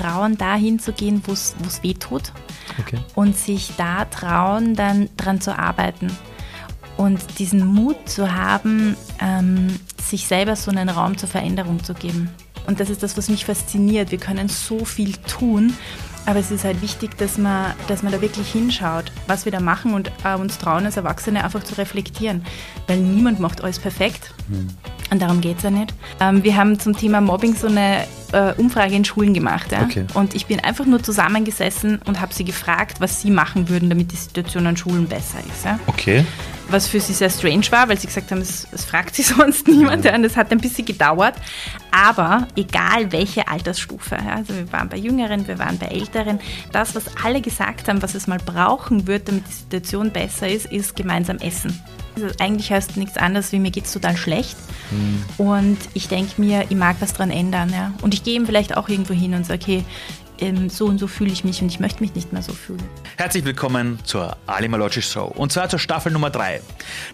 trauen, dahin zu gehen, wo es weh tut okay. und sich da trauen, dann dran zu arbeiten und diesen Mut zu haben, ähm, sich selber so einen Raum zur Veränderung zu geben. Und das ist das, was mich fasziniert. Wir können so viel tun, aber es ist halt wichtig, dass man, dass man da wirklich hinschaut, was wir da machen und äh, uns trauen, als Erwachsene einfach zu reflektieren. Weil niemand macht alles perfekt. Mhm. Und darum geht es ja nicht. Ähm, wir haben zum Thema Mobbing so eine äh, Umfrage in Schulen gemacht. Ja? Okay. Und ich bin einfach nur zusammengesessen und habe sie gefragt, was sie machen würden, damit die Situation an Schulen besser ist. Ja? Okay. Was für sie sehr strange war, weil sie gesagt haben, es, es fragt sie sonst niemand. Ja. Und das hat ein bisschen gedauert. Aber egal welche Altersstufe, ja? also wir waren bei Jüngeren, wir waren bei Älteren, das, was alle gesagt haben, was es mal brauchen wird, damit die Situation besser ist, ist gemeinsam essen. Also eigentlich heißt nichts anderes wie mir geht es total schlecht. Mhm. Und ich denke mir, ich mag was dran ändern. Ja? Und ich gehe ihm vielleicht auch irgendwo hin und sage, okay, ähm, so und so fühle ich mich und ich möchte mich nicht mehr so fühlen. Herzlich willkommen zur Animalogic Show und zwar zur Staffel Nummer 3.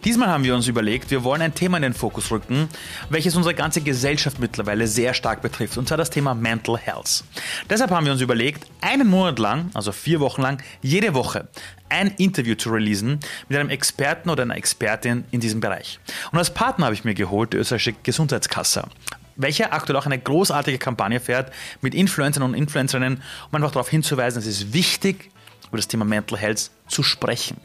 Diesmal haben wir uns überlegt, wir wollen ein Thema in den Fokus rücken, welches unsere ganze Gesellschaft mittlerweile sehr stark betrifft und zwar das Thema Mental Health. Deshalb haben wir uns überlegt, einen Monat lang, also vier Wochen lang, jede Woche ein Interview zu releasen mit einem Experten oder einer Expertin in diesem Bereich. Und als Partner habe ich mir geholt die österreichische Gesundheitskasse welcher aktuell auch eine großartige Kampagne fährt mit Influencern und Influencerinnen, um einfach darauf hinzuweisen, es ist wichtig, über das Thema Mental Health zu sprechen.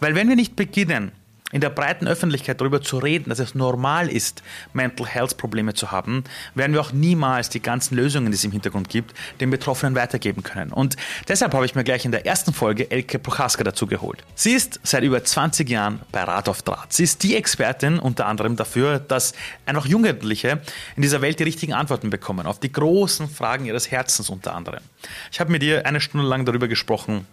Weil wenn wir nicht beginnen, in der breiten Öffentlichkeit darüber zu reden, dass es normal ist, Mental Health Probleme zu haben, werden wir auch niemals die ganzen Lösungen, die es im Hintergrund gibt, den Betroffenen weitergeben können. Und deshalb habe ich mir gleich in der ersten Folge Elke Prochaska dazu geholt. Sie ist seit über 20 Jahren bei Rat auf Draht. Sie ist die Expertin unter anderem dafür, dass einfach Jugendliche in dieser Welt die richtigen Antworten bekommen, auf die großen Fragen ihres Herzens unter anderem. Ich habe mit ihr eine Stunde lang darüber gesprochen,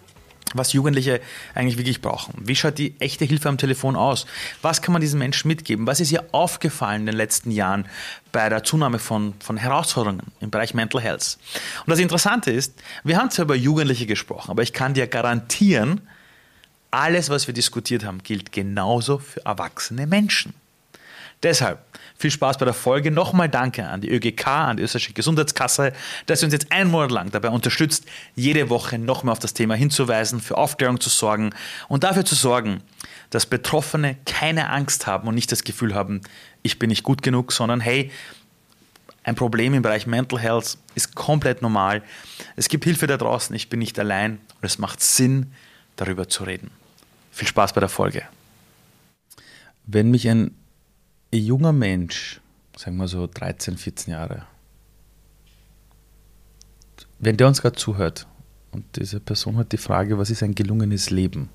was Jugendliche eigentlich wirklich brauchen. Wie schaut die echte Hilfe am Telefon aus? Was kann man diesen Menschen mitgeben? Was ist ihr aufgefallen in den letzten Jahren bei der Zunahme von, von Herausforderungen im Bereich Mental Health? Und das Interessante ist, wir haben zwar über Jugendliche gesprochen, aber ich kann dir garantieren, alles, was wir diskutiert haben, gilt genauso für erwachsene Menschen. Deshalb viel Spaß bei der Folge. Nochmal danke an die ÖGK, an die Österreichische Gesundheitskasse, dass sie uns jetzt einen Monat lang dabei unterstützt, jede Woche nochmal auf das Thema hinzuweisen, für Aufklärung zu sorgen und dafür zu sorgen, dass Betroffene keine Angst haben und nicht das Gefühl haben, ich bin nicht gut genug, sondern hey, ein Problem im Bereich Mental Health ist komplett normal. Es gibt Hilfe da draußen, ich bin nicht allein und es macht Sinn, darüber zu reden. Viel Spaß bei der Folge. Wenn mich ein ein junger Mensch, sagen wir so 13, 14 Jahre, wenn der uns gerade zuhört und diese Person hat die Frage, was ist ein gelungenes Leben?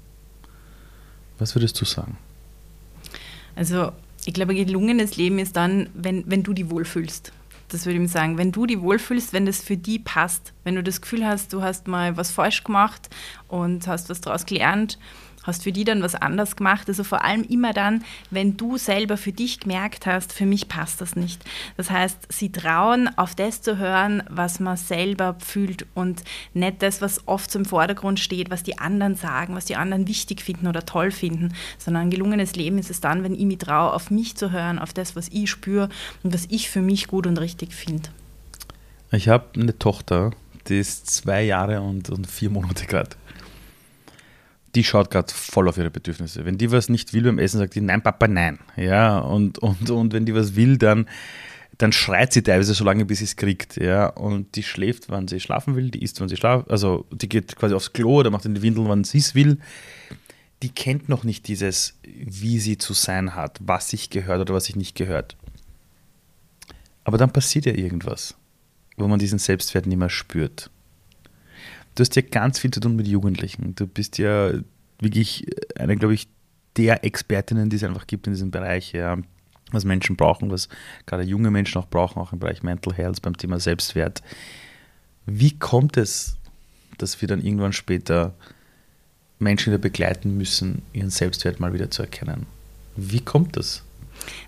Was würdest du sagen? Also, ich glaube, gelungenes Leben ist dann, wenn, wenn du dich wohlfühlst. Das würde ich sagen. Wenn du dich wohlfühlst, wenn das für dich passt, wenn du das Gefühl hast, du hast mal was falsch gemacht und hast was daraus gelernt hast für die dann was anders gemacht. Also vor allem immer dann, wenn du selber für dich gemerkt hast, für mich passt das nicht. Das heißt, sie trauen, auf das zu hören, was man selber fühlt und nicht das, was oft so im Vordergrund steht, was die anderen sagen, was die anderen wichtig finden oder toll finden, sondern ein gelungenes Leben ist es dann, wenn ich mich traue, auf mich zu hören, auf das, was ich spüre und was ich für mich gut und richtig finde. Ich habe eine Tochter, die ist zwei Jahre und, und vier Monate gerade die schaut gerade voll auf ihre Bedürfnisse. Wenn die was nicht will beim Essen, sagt die, nein, Papa, nein. Ja, und, und, und wenn die was will, dann, dann schreit sie teilweise so lange, bis sie es kriegt. Ja, und die schläft, wann sie schlafen will, die isst, wann sie schlaft, also die geht quasi aufs Klo oder macht in die Windeln, wann sie es will. Die kennt noch nicht dieses, wie sie zu sein hat, was sich gehört oder was sich nicht gehört. Aber dann passiert ja irgendwas, wo man diesen Selbstwert nicht mehr spürt du hast ja ganz viel zu tun mit Jugendlichen. Du bist ja wirklich eine, glaube ich, der Expertinnen, die es einfach gibt in diesem Bereich, ja, was Menschen brauchen, was gerade junge Menschen auch brauchen, auch im Bereich Mental Health, beim Thema Selbstwert. Wie kommt es, dass wir dann irgendwann später Menschen wieder begleiten müssen, ihren Selbstwert mal wieder zu erkennen? Wie kommt das?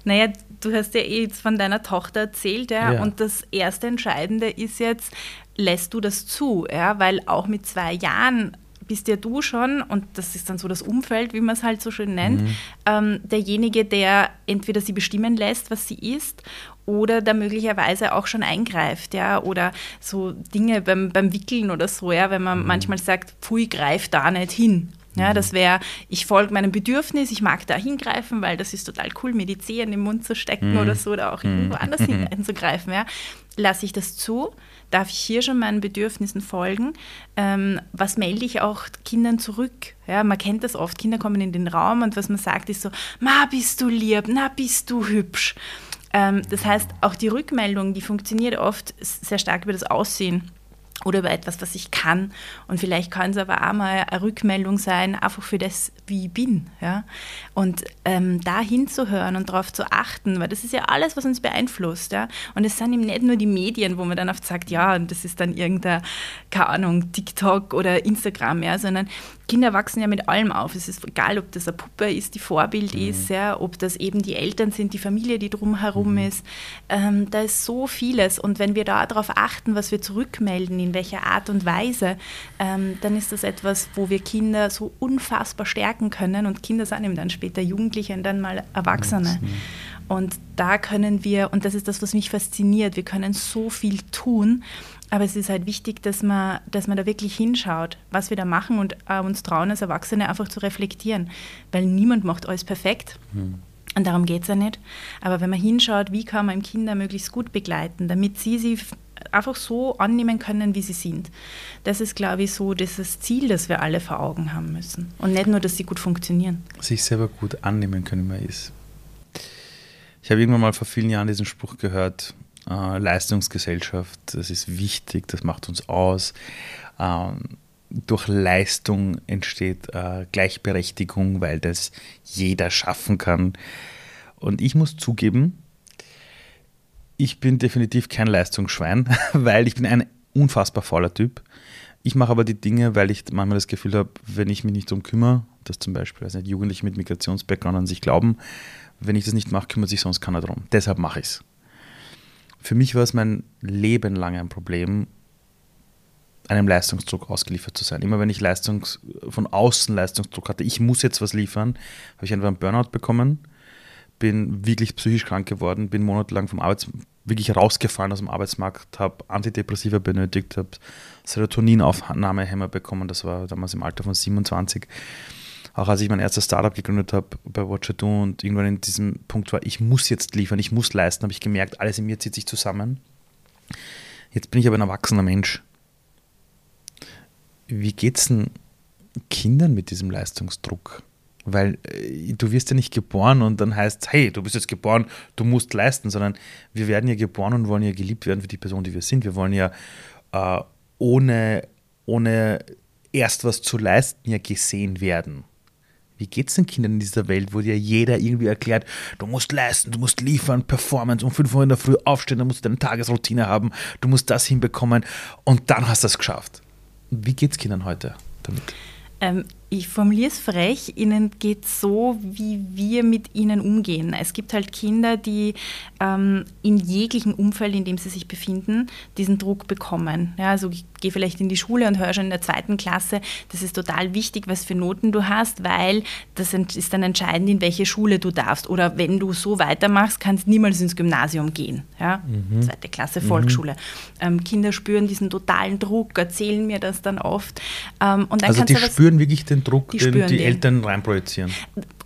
Naja, du hast ja eh jetzt von deiner Tochter erzählt, ja, ja. und das erste Entscheidende ist jetzt, lässt du das zu? Ja? Weil auch mit zwei Jahren bist ja du schon, und das ist dann so das Umfeld, wie man es halt so schön nennt, mhm. ähm, derjenige, der entweder sie bestimmen lässt, was sie ist, oder da möglicherweise auch schon eingreift, ja, oder so Dinge beim, beim Wickeln oder so, ja, wenn man mhm. manchmal sagt, pfui, greif da nicht hin. Ja, mhm. das wäre, ich folge meinem Bedürfnis, ich mag da hingreifen, weil das ist total cool, mir die Zehen im Mund zu stecken mhm. oder so, oder auch irgendwo mhm. anders hinzugreifen. Ja. Lasse ich das zu? Darf ich hier schon meinen Bedürfnissen folgen? Ähm, was melde ich auch Kindern zurück? Ja, man kennt das oft, Kinder kommen in den Raum und was man sagt ist so, ma, bist du lieb, na, bist du hübsch. Ähm, das heißt, auch die Rückmeldung, die funktioniert oft sehr stark über das Aussehen oder über etwas, was ich kann. Und vielleicht kann es aber auch mal eine Rückmeldung sein, einfach für das, wie ich bin. Ja? Und ähm, da hinzuhören und darauf zu achten, weil das ist ja alles, was uns beeinflusst. Ja? Und es sind eben nicht nur die Medien, wo man dann oft sagt, ja, und das ist dann irgendein, keine Ahnung, TikTok oder Instagram, ja, sondern Kinder wachsen ja mit allem auf. Es ist egal, ob das eine Puppe ist, die Vorbild mhm. ist, ja, ob das eben die Eltern sind, die Familie, die drumherum mhm. ist. Ähm, da ist so vieles. Und wenn wir da darauf achten, was wir zurückmelden, in welcher Art und Weise, ähm, dann ist das etwas, wo wir Kinder so unfassbar stärken können. Und Kinder sind eben dann später Jugendliche und dann mal Erwachsene. Und da können wir, und das ist das, was mich fasziniert, wir können so viel tun. Aber es ist halt wichtig, dass man, dass man da wirklich hinschaut, was wir da machen und äh, uns trauen, als Erwachsene einfach zu reflektieren. Weil niemand macht alles perfekt. Mhm. Und darum geht es ja nicht. Aber wenn man hinschaut, wie kann man Kinder möglichst gut begleiten, damit sie sie einfach so annehmen können, wie sie sind. Das ist, glaube ich, so das Ziel, das wir alle vor Augen haben müssen. Und nicht nur, dass sie gut funktionieren. Sich selber gut annehmen können, man ist. Ich habe irgendwann mal vor vielen Jahren diesen Spruch gehört, äh, Leistungsgesellschaft, das ist wichtig, das macht uns aus. Ähm, durch Leistung entsteht äh, Gleichberechtigung, weil das jeder schaffen kann. Und ich muss zugeben, ich bin definitiv kein Leistungsschwein, weil ich bin ein unfassbar fauler Typ. Ich mache aber die Dinge, weil ich manchmal das Gefühl habe, wenn ich mich nicht darum kümmere, dass zum Beispiel also Jugendliche mit Migrationsbackground an sich glauben, wenn ich das nicht mache, kümmert sich sonst keiner darum. Deshalb mache ich es für mich war es mein Leben lang ein Problem, einem Leistungsdruck ausgeliefert zu sein. Immer wenn ich Leistungs, von außen Leistungsdruck hatte, ich muss jetzt was liefern, habe ich einfach einen Burnout bekommen, bin wirklich psychisch krank geworden, bin monatelang vom Arbeits wirklich rausgefallen aus dem Arbeitsmarkt, habe Antidepressiva benötigt, habe Serotoninaufnahmehämmer bekommen, das war damals im Alter von 27 auch als ich mein erstes Startup gegründet habe bei Watcher Do und irgendwann in diesem Punkt war, ich muss jetzt liefern, ich muss leisten, habe ich gemerkt, alles in mir zieht sich zusammen. Jetzt bin ich aber ein erwachsener Mensch. Wie geht es denn Kindern mit diesem Leistungsdruck? Weil äh, du wirst ja nicht geboren und dann heißt, hey, du bist jetzt geboren, du musst leisten, sondern wir werden ja geboren und wollen ja geliebt werden für die Person, die wir sind. Wir wollen ja äh, ohne, ohne erst was zu leisten ja gesehen werden. Wie geht es den Kindern in dieser Welt, wo dir jeder irgendwie erklärt, du musst leisten, du musst liefern, Performance, um 5 Uhr in der Früh aufstehen, dann musst du deine Tagesroutine haben, du musst das hinbekommen und dann hast du es geschafft. Wie geht es Kindern heute damit? Ähm, ich formuliere es frech, ihnen geht so, wie wir mit ihnen umgehen. Es gibt halt Kinder, die ähm, in jeglichem Umfeld, in dem sie sich befinden, diesen Druck bekommen. Ja, also ich gehe vielleicht in die Schule und höre schon in der zweiten Klasse, das ist total wichtig, was für Noten du hast, weil das ist dann entscheidend, in welche Schule du darfst. Oder wenn du so weitermachst, kannst du niemals ins Gymnasium gehen. Ja? Mhm. Zweite Klasse Volksschule. Mhm. Ähm, Kinder spüren diesen totalen Druck, erzählen mir das dann oft. Ähm, also die spüren wirklich den Druck, die den die den. Eltern reinprojizieren?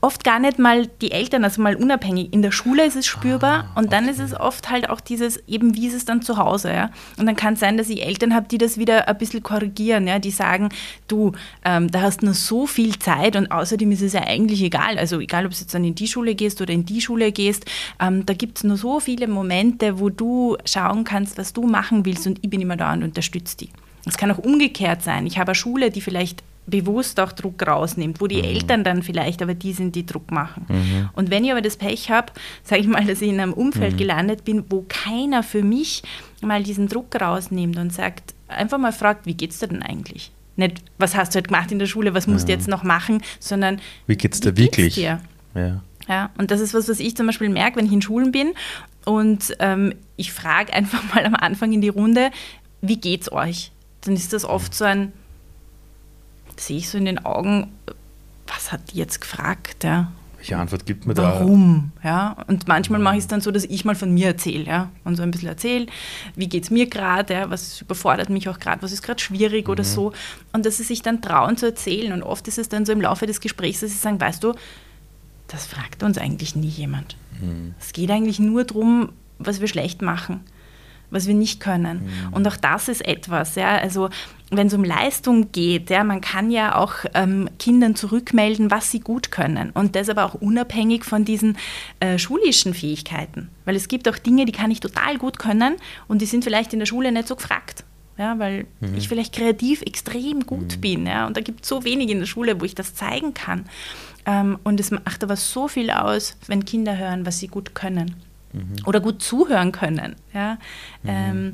Oft gar nicht mal die Eltern, also mal unabhängig. In der Schule ist es spürbar ah, und dann ist es oft halt auch dieses, eben wie ist es dann zu Hause. Ja? Und dann kann es sein, dass ich Eltern habe, die das wieder ein bisschen korrigieren, ja? die sagen, du, ähm, da hast nur so viel Zeit und außerdem ist es ja eigentlich egal. Also egal, ob du jetzt dann in die Schule gehst oder in die Schule gehst, ähm, da gibt es nur so viele Momente, wo du schauen kannst, was du machen willst und ich bin immer da und unterstütze dich. Es kann auch umgekehrt sein. Ich habe eine Schule, die vielleicht bewusst auch Druck rausnimmt, wo die mhm. Eltern dann vielleicht, aber die sind, die Druck machen. Mhm. Und wenn ich aber das Pech habe, sage ich mal, dass ich in einem Umfeld mhm. gelandet bin, wo keiner für mich mal diesen Druck rausnimmt und sagt, einfach mal fragt, wie geht es dir denn eigentlich? Nicht, was hast du halt gemacht in der Schule, was musst du jetzt noch machen, sondern wie geht es dir wirklich? Dir? Ja. ja. Und das ist was, was ich zum Beispiel merke, wenn ich in Schulen bin und ähm, ich frage einfach mal am Anfang in die Runde, wie geht's euch? Dann ist das oft so ein, sehe ich so in den Augen, was hat die jetzt gefragt? Ja? Welche Antwort gibt man da? Warum? Ja? Und manchmal mache ich es dann so, dass ich mal von mir erzähle ja? und so ein bisschen erzähle, wie geht es mir gerade, ja? was überfordert mich auch gerade, was ist gerade schwierig mhm. oder so. Und dass sie sich dann trauen zu erzählen. Und oft ist es dann so im Laufe des Gesprächs, dass sie sagen, weißt du, das fragt uns eigentlich nie jemand. Mhm. Es geht eigentlich nur darum, was wir schlecht machen was wir nicht können. Mhm. Und auch das ist etwas, ja, also wenn es um Leistung geht, ja, man kann ja auch ähm, Kindern zurückmelden, was sie gut können. Und das aber auch unabhängig von diesen äh, schulischen Fähigkeiten. Weil es gibt auch Dinge, die kann ich total gut können und die sind vielleicht in der Schule nicht so gefragt. Ja, weil mhm. ich vielleicht kreativ extrem gut mhm. bin. Ja, und da gibt es so wenig in der Schule, wo ich das zeigen kann. Ähm, und es macht aber so viel aus, wenn Kinder hören, was sie gut können mhm. oder gut zuhören können. Ja? Mhm. Ähm, ähm,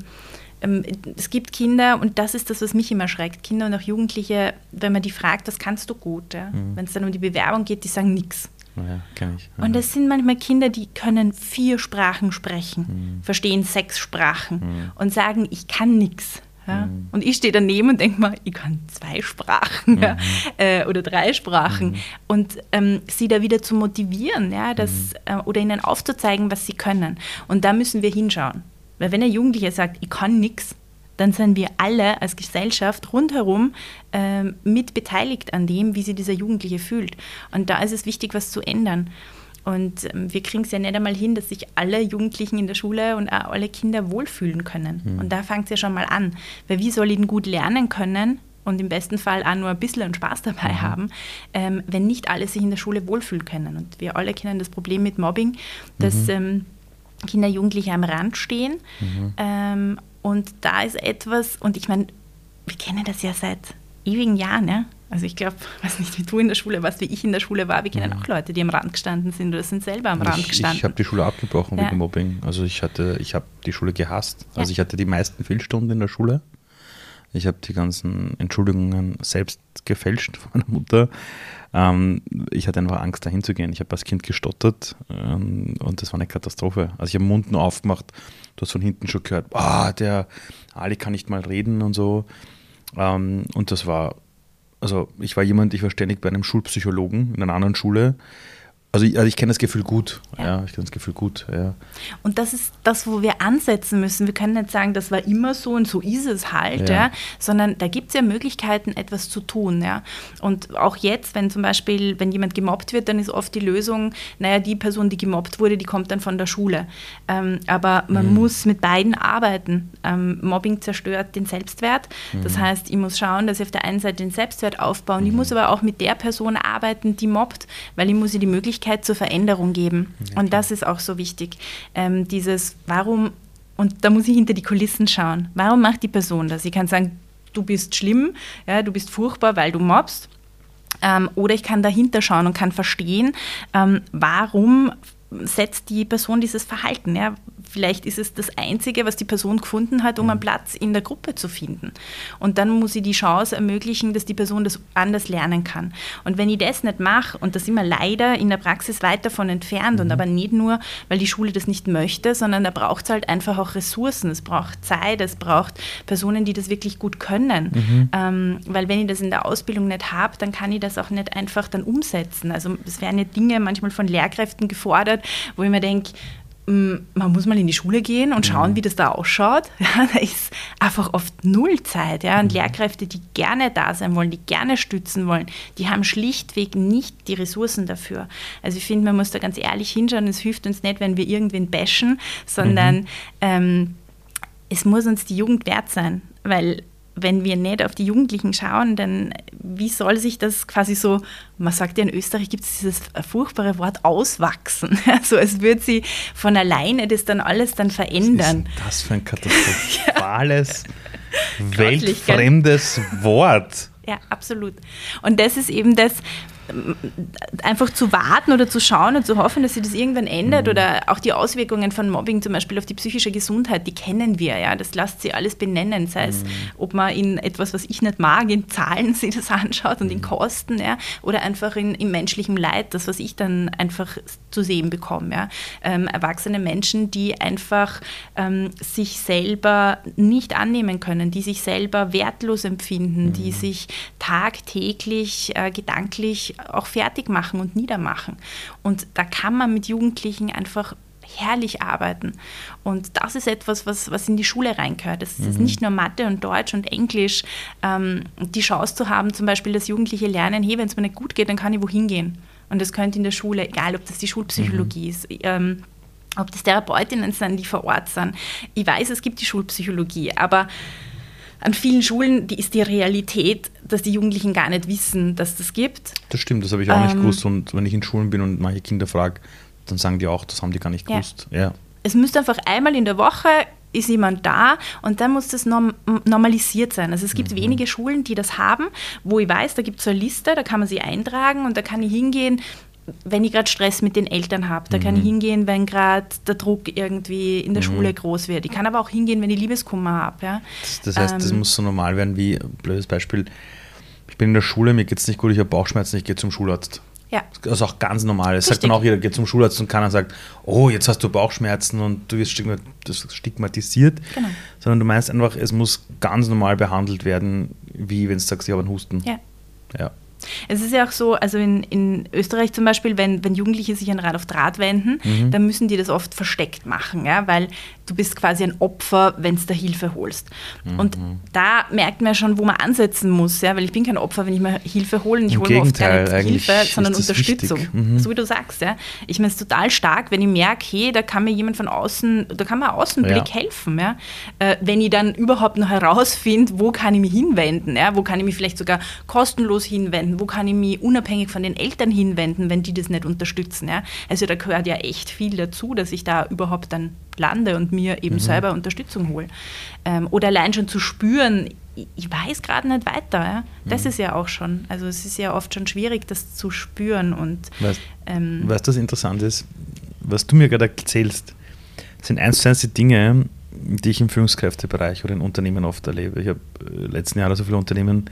es gibt Kinder, und das ist das, was mich immer schreckt, Kinder und auch Jugendliche, wenn man die fragt, was kannst du gut? Ja? Mhm. Wenn es dann um die Bewerbung geht, die sagen nichts. Ja, ich. Und das sind manchmal Kinder, die können vier Sprachen sprechen, mhm. verstehen sechs Sprachen mhm. und sagen, ich kann nichts. Ja? Mhm. Und ich stehe daneben und denke mal, ich kann zwei Sprachen mhm. ja? äh, oder drei Sprachen. Mhm. Und ähm, sie da wieder zu motivieren ja, das, mhm. äh, oder ihnen aufzuzeigen, was sie können. Und da müssen wir hinschauen. Weil wenn ein Jugendlicher sagt, ich kann nichts, dann sind wir alle als Gesellschaft rundherum äh, mit beteiligt an dem, wie sich dieser Jugendliche fühlt. Und da ist es wichtig, was zu ändern. Und ähm, wir kriegen es ja nicht einmal hin, dass sich alle Jugendlichen in der Schule und auch alle Kinder wohlfühlen können. Mhm. Und da fängt es ja schon mal an. Weil wie soll ich denn gut lernen können und im besten Fall auch nur ein bisschen Spaß dabei mhm. haben, ähm, wenn nicht alle sich in der Schule wohlfühlen können. Und wir alle kennen das Problem mit Mobbing, dass mhm. Kinder, Jugendliche am Rand stehen. Mhm. Ähm, und da ist etwas, und ich meine, wir kennen das ja seit ewigen Jahren, ja? Also ich glaube, weiß nicht, wie du in der Schule warst, wie ich in der Schule war. Wir kennen mhm. auch Leute, die am Rand gestanden sind oder sind selber am Rand ich, gestanden. Ich habe die Schule abgebrochen ja. wegen Mobbing. Also ich hatte, ich habe die Schule gehasst. Also ja. ich hatte die meisten Fehlstunden in der Schule. Ich habe die ganzen Entschuldigungen selbst gefälscht von meiner Mutter. Ähm, ich hatte einfach Angst, dahin zu gehen. Ich habe als Kind gestottert ähm, und das war eine Katastrophe. Also ich habe den Mund nur aufgemacht, du hast von hinten schon gehört, ah, der Ali kann nicht mal reden und so. Ähm, und das war also ich war jemand, ich war ständig bei einem Schulpsychologen in einer anderen Schule also ich, also ich kenne das Gefühl gut. Ja. ja. ich kenne das Gefühl gut. Ja. Und das ist das, wo wir ansetzen müssen. Wir können nicht sagen, das war immer so und so ist es halt, ja. ja sondern da gibt es ja Möglichkeiten, etwas zu tun. Ja. Und auch jetzt, wenn zum Beispiel, wenn jemand gemobbt wird, dann ist oft die Lösung, naja, die Person, die gemobbt wurde, die kommt dann von der Schule. Ähm, aber man mhm. muss mit beiden arbeiten. Ähm, Mobbing zerstört den Selbstwert. Mhm. Das heißt, ich muss schauen, dass ich auf der einen Seite den Selbstwert aufbaue. Mhm. Ich muss aber auch mit der Person arbeiten, die mobbt, weil ich muss ihr die Möglichkeit Möglichkeit zur Veränderung geben. Ja, und das ist auch so wichtig. Ähm, dieses, warum, und da muss ich hinter die Kulissen schauen, warum macht die Person das? Ich kann sagen, du bist schlimm, ja, du bist furchtbar, weil du mobst. Ähm, oder ich kann dahinter schauen und kann verstehen, ähm, warum setzt die Person dieses Verhalten. Ja? Vielleicht ist es das Einzige, was die Person gefunden hat, um einen mhm. Platz in der Gruppe zu finden. Und dann muss ich die Chance ermöglichen, dass die Person das anders lernen kann. Und wenn ich das nicht mache, und da sind wir leider in der Praxis weit davon entfernt, mhm. und aber nicht nur, weil die Schule das nicht möchte, sondern da braucht es halt einfach auch Ressourcen, es braucht Zeit, es braucht Personen, die das wirklich gut können. Mhm. Ähm, weil wenn ich das in der Ausbildung nicht habe, dann kann ich das auch nicht einfach dann umsetzen. Also es werden ja Dinge manchmal von Lehrkräften gefordert, wo ich mir denke, man muss mal in die Schule gehen und schauen, mhm. wie das da ausschaut. Ja, da ist einfach oft null Zeit. Ja. Und mhm. Lehrkräfte, die gerne da sein wollen, die gerne stützen wollen, die haben schlichtweg nicht die Ressourcen dafür. Also ich finde, man muss da ganz ehrlich hinschauen. Es hilft uns nicht, wenn wir irgendwen bashen, sondern mhm. ähm, es muss uns die Jugend wert sein. Weil wenn wir nicht auf die Jugendlichen schauen, dann wie soll sich das quasi so, man sagt ja in Österreich gibt es dieses furchtbare Wort auswachsen. Also es wird sie von alleine das dann alles dann verändern. Was ist das für ein katastrophales, ja. weltfremdes Wort? Ja, absolut. Und das ist eben das, einfach zu warten oder zu schauen und zu hoffen, dass sich das irgendwann ändert mhm. oder auch die Auswirkungen von Mobbing zum Beispiel auf die psychische Gesundheit, die kennen wir ja, das lässt sie alles benennen, sei es, mhm. ob man in etwas, was ich nicht mag, in Zahlen sich das anschaut und in mhm. Kosten, ja, oder einfach in, in menschlichem Leid, das, was ich dann einfach zu sehen bekomme. Ja. Ähm, erwachsene Menschen, die einfach ähm, sich selber nicht annehmen können, die sich selber wertlos empfinden, mhm. die sich tagtäglich äh, gedanklich auch fertig machen und niedermachen. Und da kann man mit Jugendlichen einfach herrlich arbeiten. Und das ist etwas, was, was in die Schule reingehört. Es mhm. ist nicht nur Mathe und Deutsch und Englisch. Ähm, die Chance zu haben, zum Beispiel, dass Jugendliche lernen, hey, wenn es mir nicht gut geht, dann kann ich wohin gehen. Und das könnte in der Schule, egal ob das die Schulpsychologie mhm. ist, ähm, ob das Therapeutinnen sind, die vor Ort sind. Ich weiß, es gibt die Schulpsychologie, aber an vielen Schulen die ist die Realität, dass die Jugendlichen gar nicht wissen, dass das gibt. Das stimmt, das habe ich auch ähm, nicht gewusst. Und wenn ich in Schulen bin und manche Kinder frage, dann sagen die auch, das haben die gar nicht gewusst. Ja. ja. Es müsste einfach einmal in der Woche ist jemand da und dann muss das norm normalisiert sein. Also es gibt mhm. wenige Schulen, die das haben, wo ich weiß, da gibt es so eine Liste, da kann man sie eintragen und da kann ich hingehen, wenn ich gerade Stress mit den Eltern habe, da mhm. kann ich mhm. hingehen, wenn gerade der Druck irgendwie in der mhm. Schule groß wird. Ich kann aber auch hingehen, wenn ich Liebeskummer habe. Ja? Das, das, heißt, ähm, das muss so normal werden wie, blödes Beispiel, ich bin in der Schule, mir geht es nicht gut, ich habe Bauchschmerzen, ich gehe zum Schularzt. Ja. Das ist auch ganz normal. Das sagt dann auch jeder, geht zum Schularzt und keiner sagt, oh, jetzt hast du Bauchschmerzen und du wirst stigmatisiert. Genau. Sondern du meinst einfach, es muss ganz normal behandelt werden, wie wenn du sagst, ich habe einen Husten. Ja. Ja. Es ist ja auch so, also in, in Österreich zum Beispiel, wenn, wenn Jugendliche sich an Rad auf Draht wenden, mhm. dann müssen die das oft versteckt machen, ja, weil du bist quasi ein Opfer, wenn du da Hilfe holst. Mhm. Und da merkt man schon, wo man ansetzen muss, ja, weil ich bin kein Opfer, wenn ich mir Hilfe hole ich hole mir oft keine Hilfe, sondern Unterstützung. Mhm. So wie du sagst, ja. Ich meine, es ist total stark, wenn ich merke, hey, da kann mir jemand von außen, da kann mir Außenblick ja. helfen, ja. Äh, wenn ich dann überhaupt noch herausfinde, wo kann ich mich hinwenden, ja, wo kann ich mich vielleicht sogar kostenlos hinwenden, wo kann ich mich unabhängig von den Eltern hinwenden, wenn die das nicht unterstützen, ja. Also da gehört ja echt viel dazu, dass ich da überhaupt dann lande und mir eben mhm. selber Unterstützung hole. Ähm, oder allein schon zu spüren, ich, ich weiß gerade nicht weiter. Ja? Das mhm. ist ja auch schon, also es ist ja oft schon schwierig, das zu spüren. Und, weißt, ähm, weißt du, was interessant ist? Was du mir gerade erzählst, sind eins zu eins die Dinge, die ich im Führungskräftebereich oder in Unternehmen oft erlebe. Ich habe äh, letzten Jahre so viele Unternehmen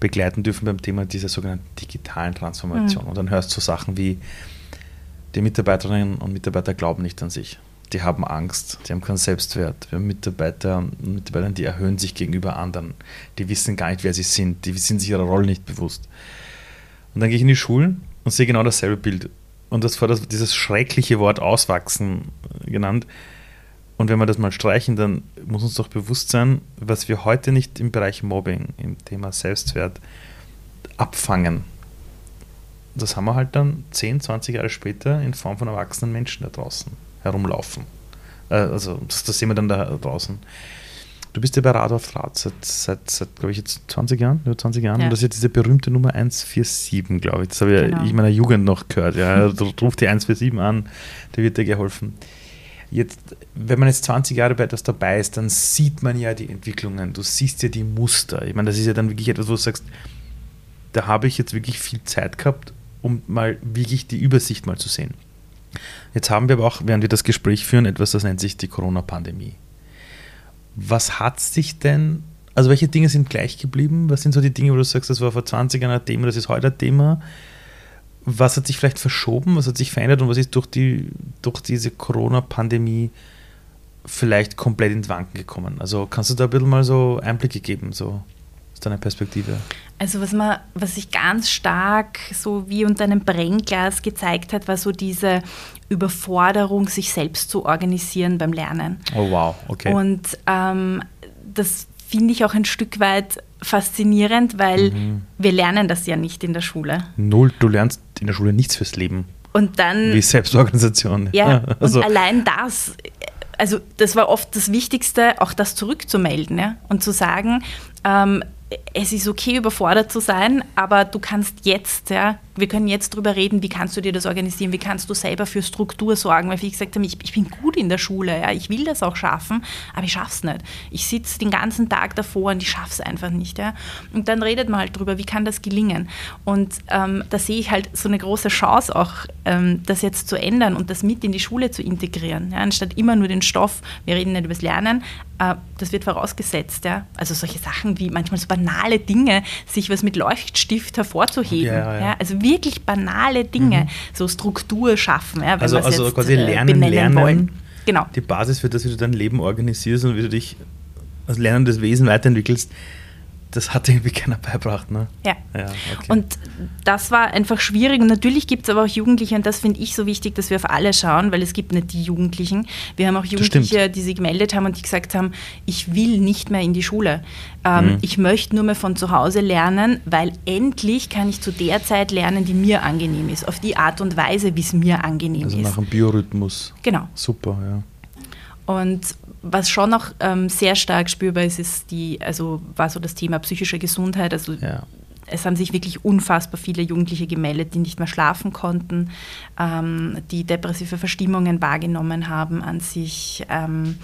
begleiten dürfen beim Thema dieser sogenannten digitalen Transformation. Mhm. Und dann hörst du so Sachen wie, die Mitarbeiterinnen und Mitarbeiter glauben nicht an sich die haben Angst, die haben keinen Selbstwert. Wir haben Mitarbeiter Mitarbeiter, die erhöhen sich gegenüber anderen. Die wissen gar nicht, wer sie sind. Die sind sich ihrer Rolle nicht bewusst. Und dann gehe ich in die Schulen und sehe genau dasselbe Bild. Und das war das, dieses schreckliche Wort auswachsen genannt. Und wenn wir das mal streichen, dann muss uns doch bewusst sein, was wir heute nicht im Bereich Mobbing, im Thema Selbstwert abfangen. Das haben wir halt dann 10, 20 Jahre später in Form von erwachsenen Menschen da draußen herumlaufen. Äh, also das, das, sehen wir dann da draußen. Du bist ja bei Rad auf Rad seit, seit, seit glaube ich, jetzt 20 Jahren, über 20 Jahren. Ja. Und das ist jetzt diese berühmte Nummer 147, glaube ich. Das habe genau. ich in meiner Jugend noch gehört. Ja. Ruf die 147 an, da wird dir geholfen. Jetzt, wenn man jetzt 20 Jahre bei etwas dabei ist, dann sieht man ja die Entwicklungen, du siehst ja die Muster. Ich meine, das ist ja dann wirklich etwas, wo du sagst, da habe ich jetzt wirklich viel Zeit gehabt, um mal wirklich die Übersicht mal zu sehen. Jetzt haben wir aber auch, während wir das Gespräch führen, etwas, das nennt sich die Corona-Pandemie. Was hat sich denn, also welche Dinge sind gleich geblieben? Was sind so die Dinge, wo du sagst, das war vor 20 Jahren ein Thema, das ist heute ein Thema? Was hat sich vielleicht verschoben? Was hat sich verändert und was ist durch, die, durch diese Corona-Pandemie vielleicht komplett ins Wanken gekommen? Also kannst du da ein bisschen mal so Einblicke geben, so aus deiner Perspektive? Also was man, was sich ganz stark so wie unter einem Brennglas gezeigt hat, war so diese Überforderung, sich selbst zu organisieren beim Lernen. Oh wow, okay. Und ähm, das finde ich auch ein Stück weit faszinierend, weil mhm. wir lernen das ja nicht in der Schule. Null, du lernst in der Schule nichts fürs Leben. Und dann. Wie Selbstorganisation. Ja, also. und allein das, also das war oft das Wichtigste, auch das zurückzumelden ja? und zu sagen, ähm, it, es ist okay, überfordert zu sein, aber du kannst jetzt, ja, wir können jetzt drüber reden, wie kannst du dir das organisieren, wie kannst du selber für Struktur sorgen, weil wie gesagt habe, ich, ich bin gut in der Schule, ja, ich will das auch schaffen, aber ich schaffe es nicht. Ich sitze den ganzen Tag davor und ich schaffe es einfach nicht. Ja. Und dann redet man halt drüber, wie kann das gelingen. Und ähm, da sehe ich halt so eine große Chance auch, ähm, das jetzt zu ändern und das mit in die Schule zu integrieren, ja, anstatt immer nur den Stoff, wir reden nicht über das Lernen, äh, das wird vorausgesetzt. Ja. Also solche Sachen wie manchmal so banale Dinge, sich was mit Leuchtstift hervorzuheben. Ja, ja. ja also wirklich banale Dinge, mhm. so Struktur schaffen. Ja, also also jetzt, quasi äh, lernen, lernen. Wollen. Genau. Die Basis für das, wie du dein Leben organisierst und wie du dich als lernendes Wesen weiterentwickelst das hat irgendwie keiner beibracht, ne? Ja. ja okay. Und das war einfach schwierig. Und natürlich gibt es aber auch Jugendliche, und das finde ich so wichtig, dass wir auf alle schauen, weil es gibt nicht die Jugendlichen. Wir haben auch Jugendliche, die sich gemeldet haben und die gesagt haben, ich will nicht mehr in die Schule. Ähm, mhm. Ich möchte nur mehr von zu Hause lernen, weil endlich kann ich zu der Zeit lernen, die mir angenehm ist. Auf die Art und Weise, wie es mir angenehm also ist. Also nach einem Biorhythmus. Genau. Super, ja. Und was schon noch ähm, sehr stark spürbar ist, ist die, also war so das Thema psychische Gesundheit. Also ja. es haben sich wirklich unfassbar viele Jugendliche gemeldet, die nicht mehr schlafen konnten, ähm, die depressive Verstimmungen wahrgenommen haben an sich. Ähm,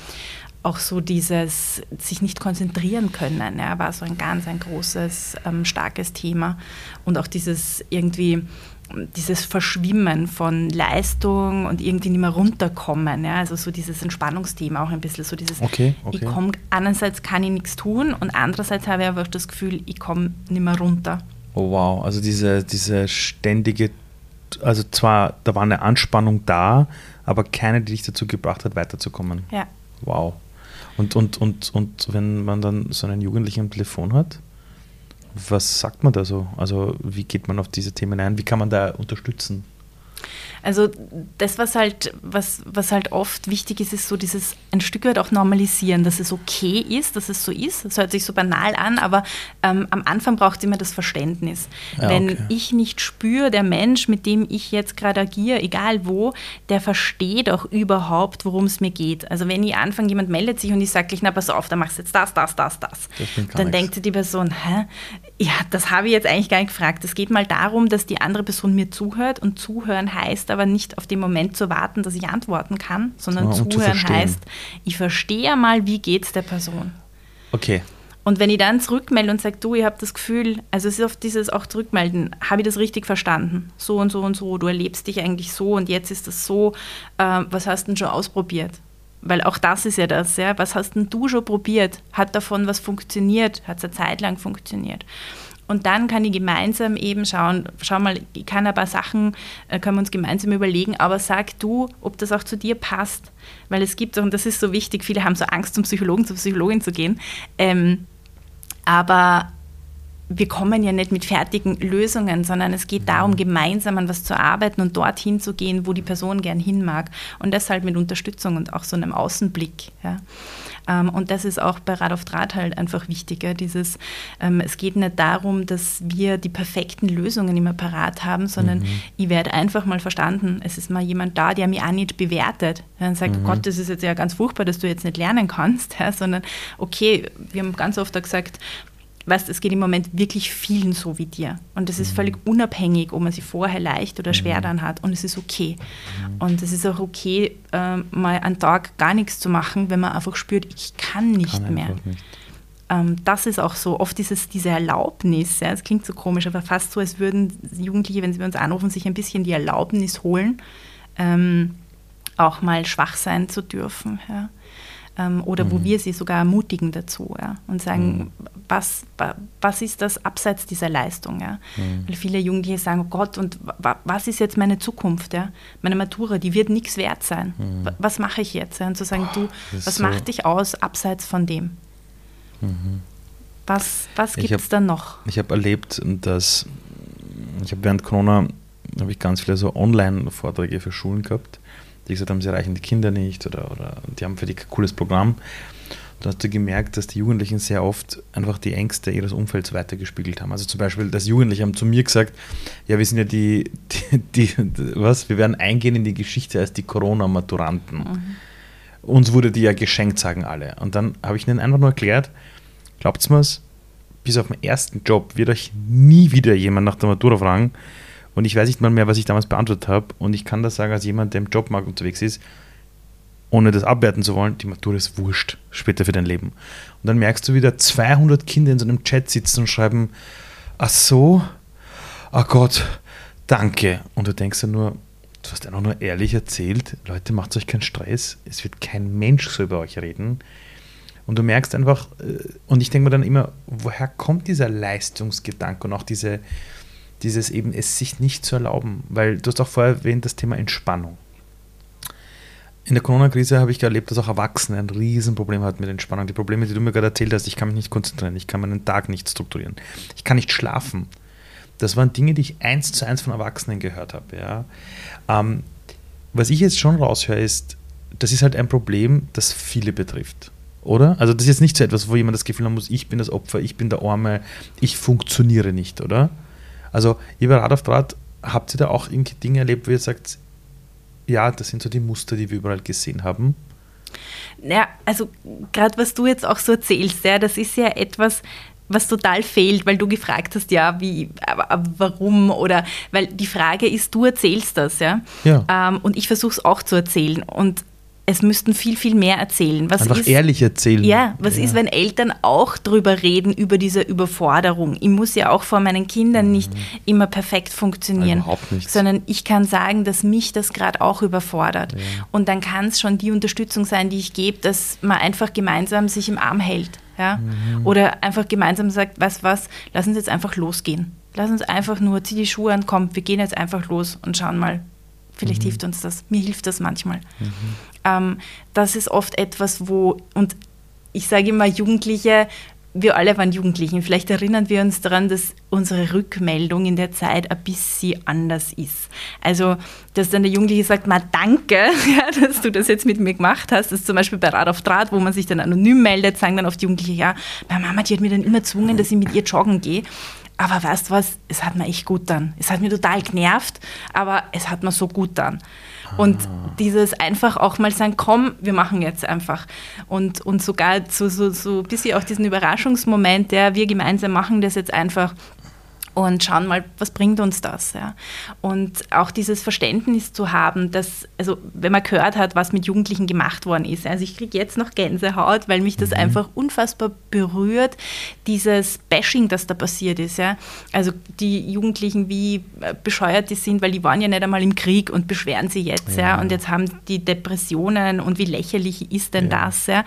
auch so dieses sich nicht konzentrieren können, ja, war so ein ganz ein großes, ähm, starkes Thema. Und auch dieses irgendwie dieses Verschwimmen von Leistung und irgendwie nicht mehr runterkommen. Ja? Also so dieses Entspannungsthema auch ein bisschen, so dieses, okay, okay. ich komme, einerseits kann ich nichts tun und andererseits habe ich aber auch das Gefühl, ich komme nicht mehr runter. Oh wow, also diese, diese ständige, also zwar, da war eine Anspannung da, aber keine, die dich dazu gebracht hat, weiterzukommen. Ja. Wow. Und, und, und, und wenn man dann so einen Jugendlichen am Telefon hat, was sagt man da so? Also wie geht man auf diese Themen ein? Wie kann man da unterstützen? Also das, was halt, was, was halt oft wichtig ist, ist so dieses ein Stück weit auch normalisieren, dass es okay ist, dass es so ist. Das hört sich so banal an, aber ähm, am Anfang braucht es immer das Verständnis. Ja, Wenn okay. ich nicht spüre, der Mensch, mit dem ich jetzt gerade agiere, egal wo, der versteht auch überhaupt, worum es mir geht. Also wenn ich anfange, jemand meldet sich und ich sage gleich, na pass auf, da machst du jetzt das, das, das, das. das dann nichts. denkt die Person, hä? Ja, das habe ich jetzt eigentlich gar nicht gefragt. Es geht mal darum, dass die andere Person mir zuhört und zuhören heißt aber nicht auf den Moment zu warten, dass ich antworten kann, sondern ja, zuhören zu heißt, ich verstehe mal, wie geht es der Person. Okay. Und wenn ich dann zurückmelde und sage, du, ich habe das Gefühl, also es ist oft dieses auch zurückmelden, habe ich das richtig verstanden? So und so und so, du erlebst dich eigentlich so und jetzt ist das so, äh, was hast du denn schon ausprobiert? Weil auch das ist ja das, ja. Was hast denn du schon probiert? Hat davon was funktioniert? Hat es eine Zeit lang funktioniert? Und dann kann ich gemeinsam eben schauen, schau mal, ich kann ein paar Sachen, äh, können wir uns gemeinsam überlegen, aber sag du, ob das auch zu dir passt. Weil es gibt, und das ist so wichtig, viele haben so Angst, zum Psychologen, zur Psychologin zu gehen. Ähm, aber wir kommen ja nicht mit fertigen Lösungen, sondern es geht darum, gemeinsam an was zu arbeiten und dorthin zu gehen, wo die Person gern hin mag. Und deshalb mit Unterstützung und auch so einem Außenblick. Ja. Ähm, und das ist auch bei Rad auf Draht halt einfach wichtiger. Dieses, ähm, es geht nicht darum, dass wir die perfekten Lösungen immer parat haben, sondern mhm. ich werde einfach mal verstanden, es ist mal jemand da, der mich auch nicht bewertet. Dann sagt, mhm. Gott, das ist jetzt ja ganz furchtbar, dass du jetzt nicht lernen kannst, ja, sondern okay, wir haben ganz oft gesagt, weißt, es geht im Moment wirklich vielen so wie dir. Und es ist mhm. völlig unabhängig, ob man sie vorher leicht oder schwer mhm. dann hat. Und es ist okay. Mhm. Und es ist auch okay, äh, mal einen Tag gar nichts zu machen, wenn man einfach spürt, ich kann nicht kann mehr. Nicht. Ähm, das ist auch so, oft ist es diese Erlaubnis, ja, es klingt so komisch, aber fast so, als würden Jugendliche, wenn sie bei uns anrufen, sich ein bisschen die Erlaubnis holen, ähm, auch mal schwach sein zu dürfen. Ja ähm, oder mhm. wo wir sie sogar ermutigen dazu ja, und sagen, mhm. was, was ist das abseits dieser Leistung? Ja? Mhm. Weil viele Jugendliche sagen, oh Gott, und was ist jetzt meine Zukunft? Ja? Meine Matura, die wird nichts wert sein. Mhm. Was mache ich jetzt? Ja? Und zu sagen, du, was so macht dich aus abseits von dem? Mhm. Was, was gibt es dann noch? Ich habe erlebt, dass ich habe während Corona habe ich ganz viele so Online-Vorträge für Schulen gehabt die gesagt haben, sie erreichen die Kinder nicht oder, oder die haben für die ein cooles Programm. Da hast du gemerkt, dass die Jugendlichen sehr oft einfach die Ängste ihres Umfelds weitergespiegelt haben. Also zum Beispiel, dass Jugendliche haben zu mir gesagt, ja, wir sind ja die, die, die was, wir werden eingehen in die Geschichte als die Corona-Maturanten. Mhm. Uns wurde die ja geschenkt, sagen alle. Und dann habe ich ihnen einfach nur erklärt, glaubt's mir's, bis auf den ersten Job wird euch nie wieder jemand nach der Matura fragen. Und ich weiß nicht mal mehr, was ich damals beantwortet habe. Und ich kann das sagen, als jemand, der im Jobmarkt unterwegs ist, ohne das abwerten zu wollen, die Matura ist wurscht später für dein Leben. Und dann merkst du wieder 200 Kinder in so einem Chat sitzen und schreiben, ach so, ach Gott, danke. Und du denkst ja nur, du hast einfach nur ehrlich erzählt, Leute, macht euch keinen Stress, es wird kein Mensch so über euch reden. Und du merkst einfach, äh, und ich denke mir dann immer, woher kommt dieser Leistungsgedanke und auch diese, dieses eben, es sich nicht zu erlauben? Weil du hast auch vorher erwähnt, das Thema Entspannung. In der Corona-Krise habe ich erlebt, dass auch Erwachsene ein Riesenproblem hatten mit Entspannung. Die Probleme, die du mir gerade erzählt hast, ich kann mich nicht konzentrieren, ich kann meinen Tag nicht strukturieren, ich kann nicht schlafen. Das waren Dinge, die ich eins zu eins von Erwachsenen gehört habe. Ja. Ähm, was ich jetzt schon raushöre, ist, das ist halt ein Problem, das viele betrifft. Oder? Also das ist jetzt nicht so etwas, wo jemand das Gefühl haben muss, ich bin das Opfer, ich bin der Arme, ich funktioniere nicht, oder? Also, Rad auf Draht, habt ihr da auch irgendwie Dinge erlebt, wo ihr sagt, ja, das sind so die Muster, die wir überall gesehen haben? Ja, also gerade was du jetzt auch so erzählst, ja, das ist ja etwas, was total fehlt, weil du gefragt hast, ja, wie, warum oder weil die Frage ist, du erzählst das, ja, ja. Ähm, und ich versuche es auch zu erzählen und es müssten viel, viel mehr erzählen. Was Einfach ist, ehrlich erzählen. Ja, was ja. ist, wenn Eltern auch drüber reden, über diese Überforderung? Ich muss ja auch vor meinen Kindern mhm. nicht immer perfekt funktionieren, Überhaupt nicht. sondern ich kann sagen, dass mich das gerade auch überfordert. Ja. Und dann kann es schon die Unterstützung sein, die ich gebe, dass man einfach gemeinsam sich im Arm hält. Ja? Mhm. Oder einfach gemeinsam sagt, was, was, lass uns jetzt einfach losgehen. Lass uns einfach nur, zieh die Schuhe an, komm, wir gehen jetzt einfach los und schauen mal, Vielleicht mhm. hilft uns das. Mir hilft das manchmal. Ähm, das ist oft etwas, wo, und ich sage immer, Jugendliche, wir alle waren Jugendlichen. Vielleicht erinnern wir uns daran, dass unsere Rückmeldung in der Zeit ein bisschen anders ist. Also, dass dann der Jugendliche sagt, ma danke, ja, dass du das jetzt mit mir gemacht hast. Das ist zum Beispiel bei Rad auf Draht, wo man sich dann anonym meldet, sagen dann oft Jugendliche, ja, meine Mama, die hat mir dann immer gezwungen, dass ich mit ihr joggen gehe. Aber weißt du was, es hat mir echt gut dann. Es hat mir total genervt, aber es hat mir so gut dann. Und dieses einfach auch mal sagen, komm, wir machen jetzt einfach. Und, und sogar so, so, so ein bisschen auch diesen Überraschungsmoment, der wir gemeinsam machen das jetzt einfach und schauen mal, was bringt uns das. Ja? Und auch dieses Verständnis zu haben, dass, also wenn man gehört hat, was mit Jugendlichen gemacht worden ist. Also ich kriege jetzt noch Gänsehaut, weil mich das mhm. einfach unfassbar berührt, dieses Bashing, das da passiert ist. Ja? Also die Jugendlichen, wie bescheuert die sind, weil die waren ja nicht einmal im Krieg und beschweren sie jetzt. Ja. ja? Und jetzt haben die Depressionen und wie lächerlich ist denn ja. das? Ja?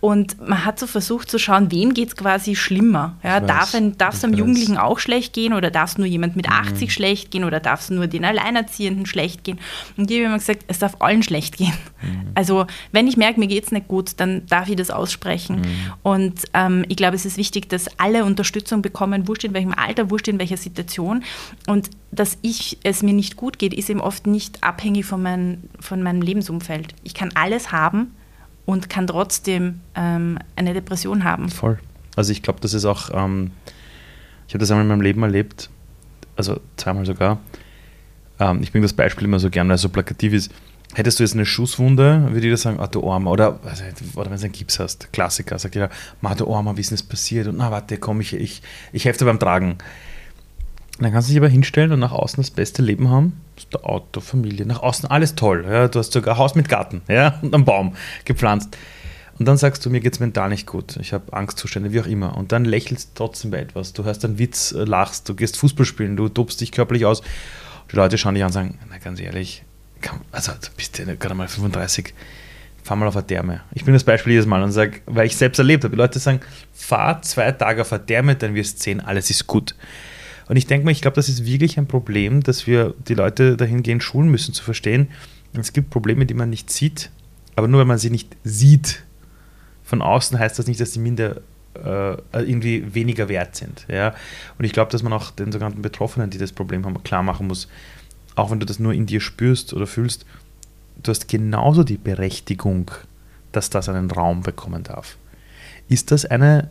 Und man hat so versucht zu schauen, wem geht es quasi schlimmer? Ja? Darf es einem Jugendlichen auch schlecht gehen? Gehen oder darf es nur jemand mit 80 mhm. schlecht gehen oder darf es nur den Alleinerziehenden schlecht gehen? Und ich habe immer gesagt, es darf allen schlecht gehen. Mhm. Also wenn ich merke, mir geht es nicht gut, dann darf ich das aussprechen. Mhm. Und ähm, ich glaube, es ist wichtig, dass alle Unterstützung bekommen, wurscht in welchem Alter, wurscht in welcher Situation. Und dass ich es mir nicht gut geht, ist eben oft nicht abhängig von, mein, von meinem Lebensumfeld. Ich kann alles haben und kann trotzdem ähm, eine Depression haben. Voll. Also ich glaube, das ist auch ähm, ich habe das einmal in meinem Leben erlebt, also zweimal sogar. Ähm, ich bringe das Beispiel immer so gern, weil es so plakativ ist. Hättest du jetzt eine Schusswunde, würde jeder sagen, ah, du Armer. Oder, also, oder wenn du einen Gips hast, Klassiker, sagt jeder, mach du Armer, wie ist denn das passiert? Und na, warte, komm, ich, ich, ich helfe dir beim Tragen. Und dann kannst du dich aber hinstellen und nach außen das beste Leben haben. Der Auto, Familie, nach außen alles toll. Ja? Du hast sogar ein Haus mit Garten ja? und einen Baum gepflanzt. Und dann sagst du, mir geht es mental nicht gut, ich habe Angstzustände, wie auch immer. Und dann lächelst du trotzdem bei etwas. Du hörst einen Witz, äh, lachst, du gehst Fußball spielen, du tobst dich körperlich aus. Die Leute schauen dich an und sagen, na ganz ehrlich, also du bist ja gerade mal 35, fahr mal auf eine Therme. Ich bin das Beispiel jedes Mal und sage, weil ich selbst erlebt habe, die Leute sagen, fahr zwei Tage auf eine Therme, dann wirst du sehen, alles ist gut. Und ich denke mal, ich glaube, das ist wirklich ein Problem, dass wir die Leute dahingehend schulen müssen, zu verstehen, es gibt Probleme, die man nicht sieht, aber nur wenn man sie nicht sieht, von außen heißt das nicht, dass sie minder äh, irgendwie weniger wert sind. Ja? Und ich glaube, dass man auch den sogenannten Betroffenen, die das Problem haben, klar machen muss, auch wenn du das nur in dir spürst oder fühlst, du hast genauso die Berechtigung, dass das einen Raum bekommen darf. Ist das eine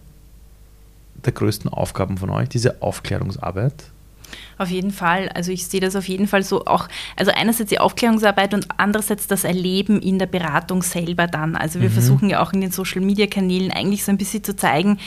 der größten Aufgaben von euch, diese Aufklärungsarbeit? Auf jeden Fall. Also ich sehe das auf jeden Fall so auch, also einerseits die Aufklärungsarbeit und andererseits das Erleben in der Beratung selber dann. Also wir mhm. versuchen ja auch in den Social-Media-Kanälen eigentlich so ein bisschen zu zeigen,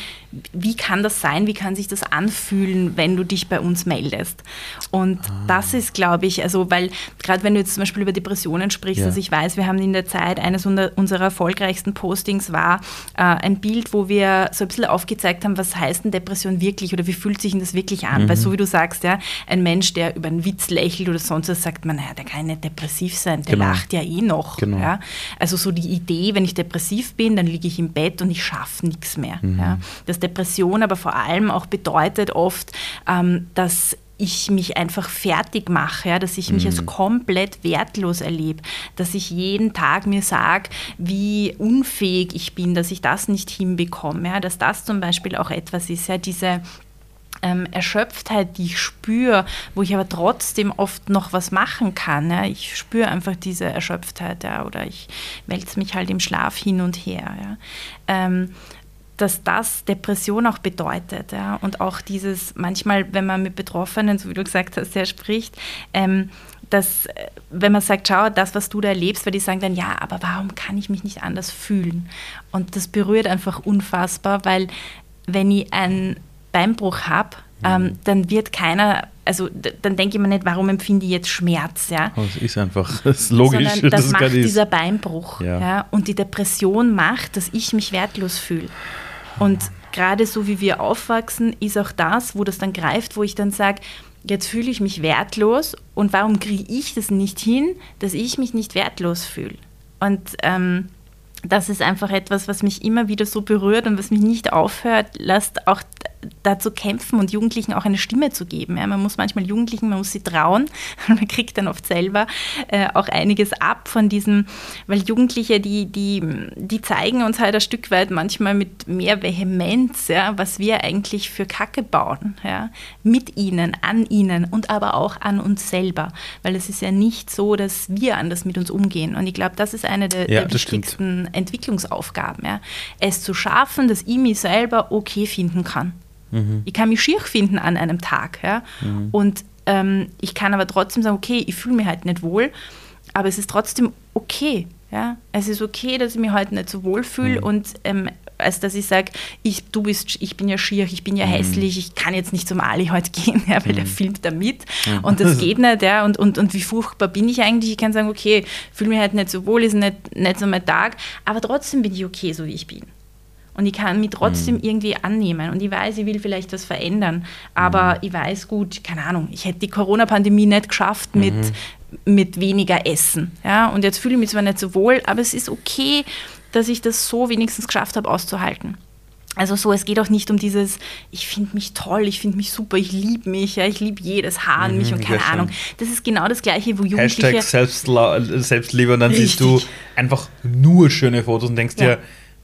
wie kann das sein, wie kann sich das anfühlen, wenn du dich bei uns meldest. Und ah. das ist, glaube ich, also weil gerade wenn du jetzt zum Beispiel über Depressionen sprichst, ja. also ich weiß, wir haben in der Zeit, eines unserer erfolgreichsten Postings war äh, ein Bild, wo wir so ein bisschen aufgezeigt haben, was heißt denn Depression wirklich oder wie fühlt sich denn das wirklich an? Mhm. Weil so wie du sagst, ja, ein Mensch, der über einen Witz lächelt oder sonst was, sagt man, naja, der kann nicht depressiv sein, der genau. lacht ja eh noch. Genau. Ja? Also so die Idee, wenn ich depressiv bin, dann liege ich im Bett und ich schaffe nichts mehr. Mhm. Ja? Dass Depression aber vor allem auch bedeutet oft, ähm, dass ich mich einfach fertig mache, ja, dass ich mich mhm. als komplett wertlos erlebe, dass ich jeden Tag mir sage, wie unfähig ich bin, dass ich das nicht hinbekomme, ja, dass das zum Beispiel auch etwas ist, ja, diese ähm, Erschöpftheit, die ich spüre, wo ich aber trotzdem oft noch was machen kann. Ja. Ich spüre einfach diese Erschöpftheit ja, oder ich wälze mich halt im Schlaf hin und her. Ja. Ähm, dass das Depression auch bedeutet. Ja. Und auch dieses, manchmal, wenn man mit Betroffenen, so wie du gesagt hast, sehr spricht, ähm, dass, äh, wenn man sagt, schau, das, was du da erlebst, weil die sagen dann, ja, aber warum kann ich mich nicht anders fühlen? Und das berührt einfach unfassbar, weil wenn ich einen Beinbruch habe, ähm, mhm. dann wird keiner, also dann denke ich mir nicht, warum empfinde ich jetzt Schmerz, ja. Oh, das ist einfach, das ist logisch. Sondern das, das macht dieser Beinbruch, ja. ja. Und die Depression macht, dass ich mich wertlos fühle. Und gerade so wie wir aufwachsen, ist auch das, wo das dann greift, wo ich dann sage, jetzt fühle ich mich wertlos und warum kriege ich das nicht hin, dass ich mich nicht wertlos fühle? Und ähm, das ist einfach etwas, was mich immer wieder so berührt und was mich nicht aufhört, lasst auch dazu kämpfen und Jugendlichen auch eine Stimme zu geben. Ja, man muss manchmal Jugendlichen, man muss sie trauen. Man kriegt dann oft selber äh, auch einiges ab von diesem, weil Jugendliche, die, die, die zeigen uns halt ein Stück weit manchmal mit mehr Vehemenz, ja, was wir eigentlich für Kacke bauen. Ja, mit ihnen, an ihnen und aber auch an uns selber. Weil es ist ja nicht so, dass wir anders mit uns umgehen. Und ich glaube, das ist eine der, ja, der wichtigsten stimmt. Entwicklungsaufgaben. Ja. Es zu schaffen, dass ich mich selber okay finden kann. Mhm. Ich kann mich schier finden an einem Tag. Ja? Mhm. Und ähm, ich kann aber trotzdem sagen, okay, ich fühle mich halt nicht wohl, aber es ist trotzdem okay. Ja? Es ist okay, dass ich mich heute nicht so wohl fühle mhm. und ähm, als dass ich sage, ich, du bist, ich bin ja schier, ich bin ja mhm. hässlich, ich kann jetzt nicht zum Ali heute gehen, ja, weil mhm. der filmt da mit mhm. und das geht nicht. Ja, und, und, und wie furchtbar bin ich eigentlich? Ich kann sagen, okay, fühle mich halt nicht so wohl, ist nicht, nicht so mein Tag, aber trotzdem bin ich okay, so wie ich bin. Und ich kann mich trotzdem mhm. irgendwie annehmen. Und ich weiß, ich will vielleicht was verändern. Aber mhm. ich weiß gut, keine Ahnung, ich hätte die Corona-Pandemie nicht geschafft mit, mhm. mit weniger Essen. Ja? Und jetzt fühle ich mich zwar nicht so wohl, aber es ist okay, dass ich das so wenigstens geschafft habe, auszuhalten. Also so, es geht auch nicht um dieses, ich finde mich toll, ich finde mich super, ich liebe mich, ja, ich liebe jedes Haar an mich und keine Ahnung. Das ist genau das Gleiche, wo Jugendliche... Hashtag Selbstliebe und dann richtig. siehst du einfach nur schöne Fotos und denkst ja. dir,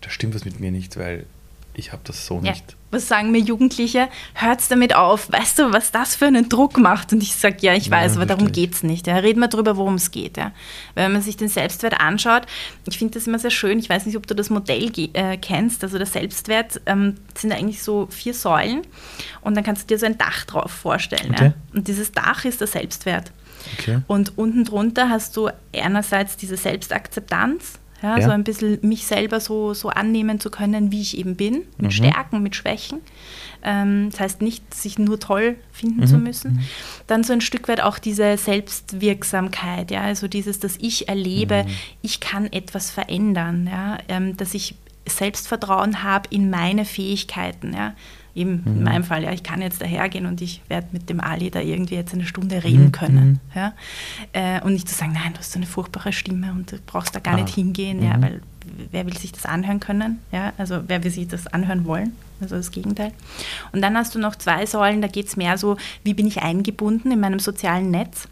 da stimmt was mit mir nicht, weil ich habe das so ja. nicht. Was sagen mir Jugendliche? Hört's damit auf. Weißt du, was das für einen Druck macht? Und ich sage, ja, ich weiß, ja, aber darum geht es nicht. Ja. Reden wir darüber, worum es geht. Ja. Wenn man sich den Selbstwert anschaut, ich finde das immer sehr schön. Ich weiß nicht, ob du das Modell äh, kennst. Also der Selbstwert ähm, sind eigentlich so vier Säulen. Und dann kannst du dir so ein Dach drauf vorstellen. Okay. Ja. Und dieses Dach ist der Selbstwert. Okay. Und unten drunter hast du einerseits diese Selbstakzeptanz ja, ja, So ein bisschen mich selber so, so annehmen zu können, wie ich eben bin, mit mhm. Stärken, mit Schwächen. Ähm, das heißt nicht, sich nur toll finden mhm. zu müssen. Mhm. Dann so ein Stück weit auch diese Selbstwirksamkeit, ja, also dieses, dass ich erlebe, mhm. ich kann etwas verändern, ja, ähm, dass ich Selbstvertrauen habe in meine Fähigkeiten, ja. Eben mhm. in meinem Fall, ja, ich kann jetzt dahergehen und ich werde mit dem Ali da irgendwie jetzt eine Stunde reden mhm. können. Mhm. Ja? Äh, und nicht zu sagen, nein, du hast so eine furchtbare Stimme und du brauchst da gar ah. nicht hingehen, ja, mhm. weil wer will sich das anhören können? Ja? Also wer will sich das anhören wollen? Also das Gegenteil. Und dann hast du noch zwei Säulen, da geht es mehr so, wie bin ich eingebunden in meinem sozialen Netz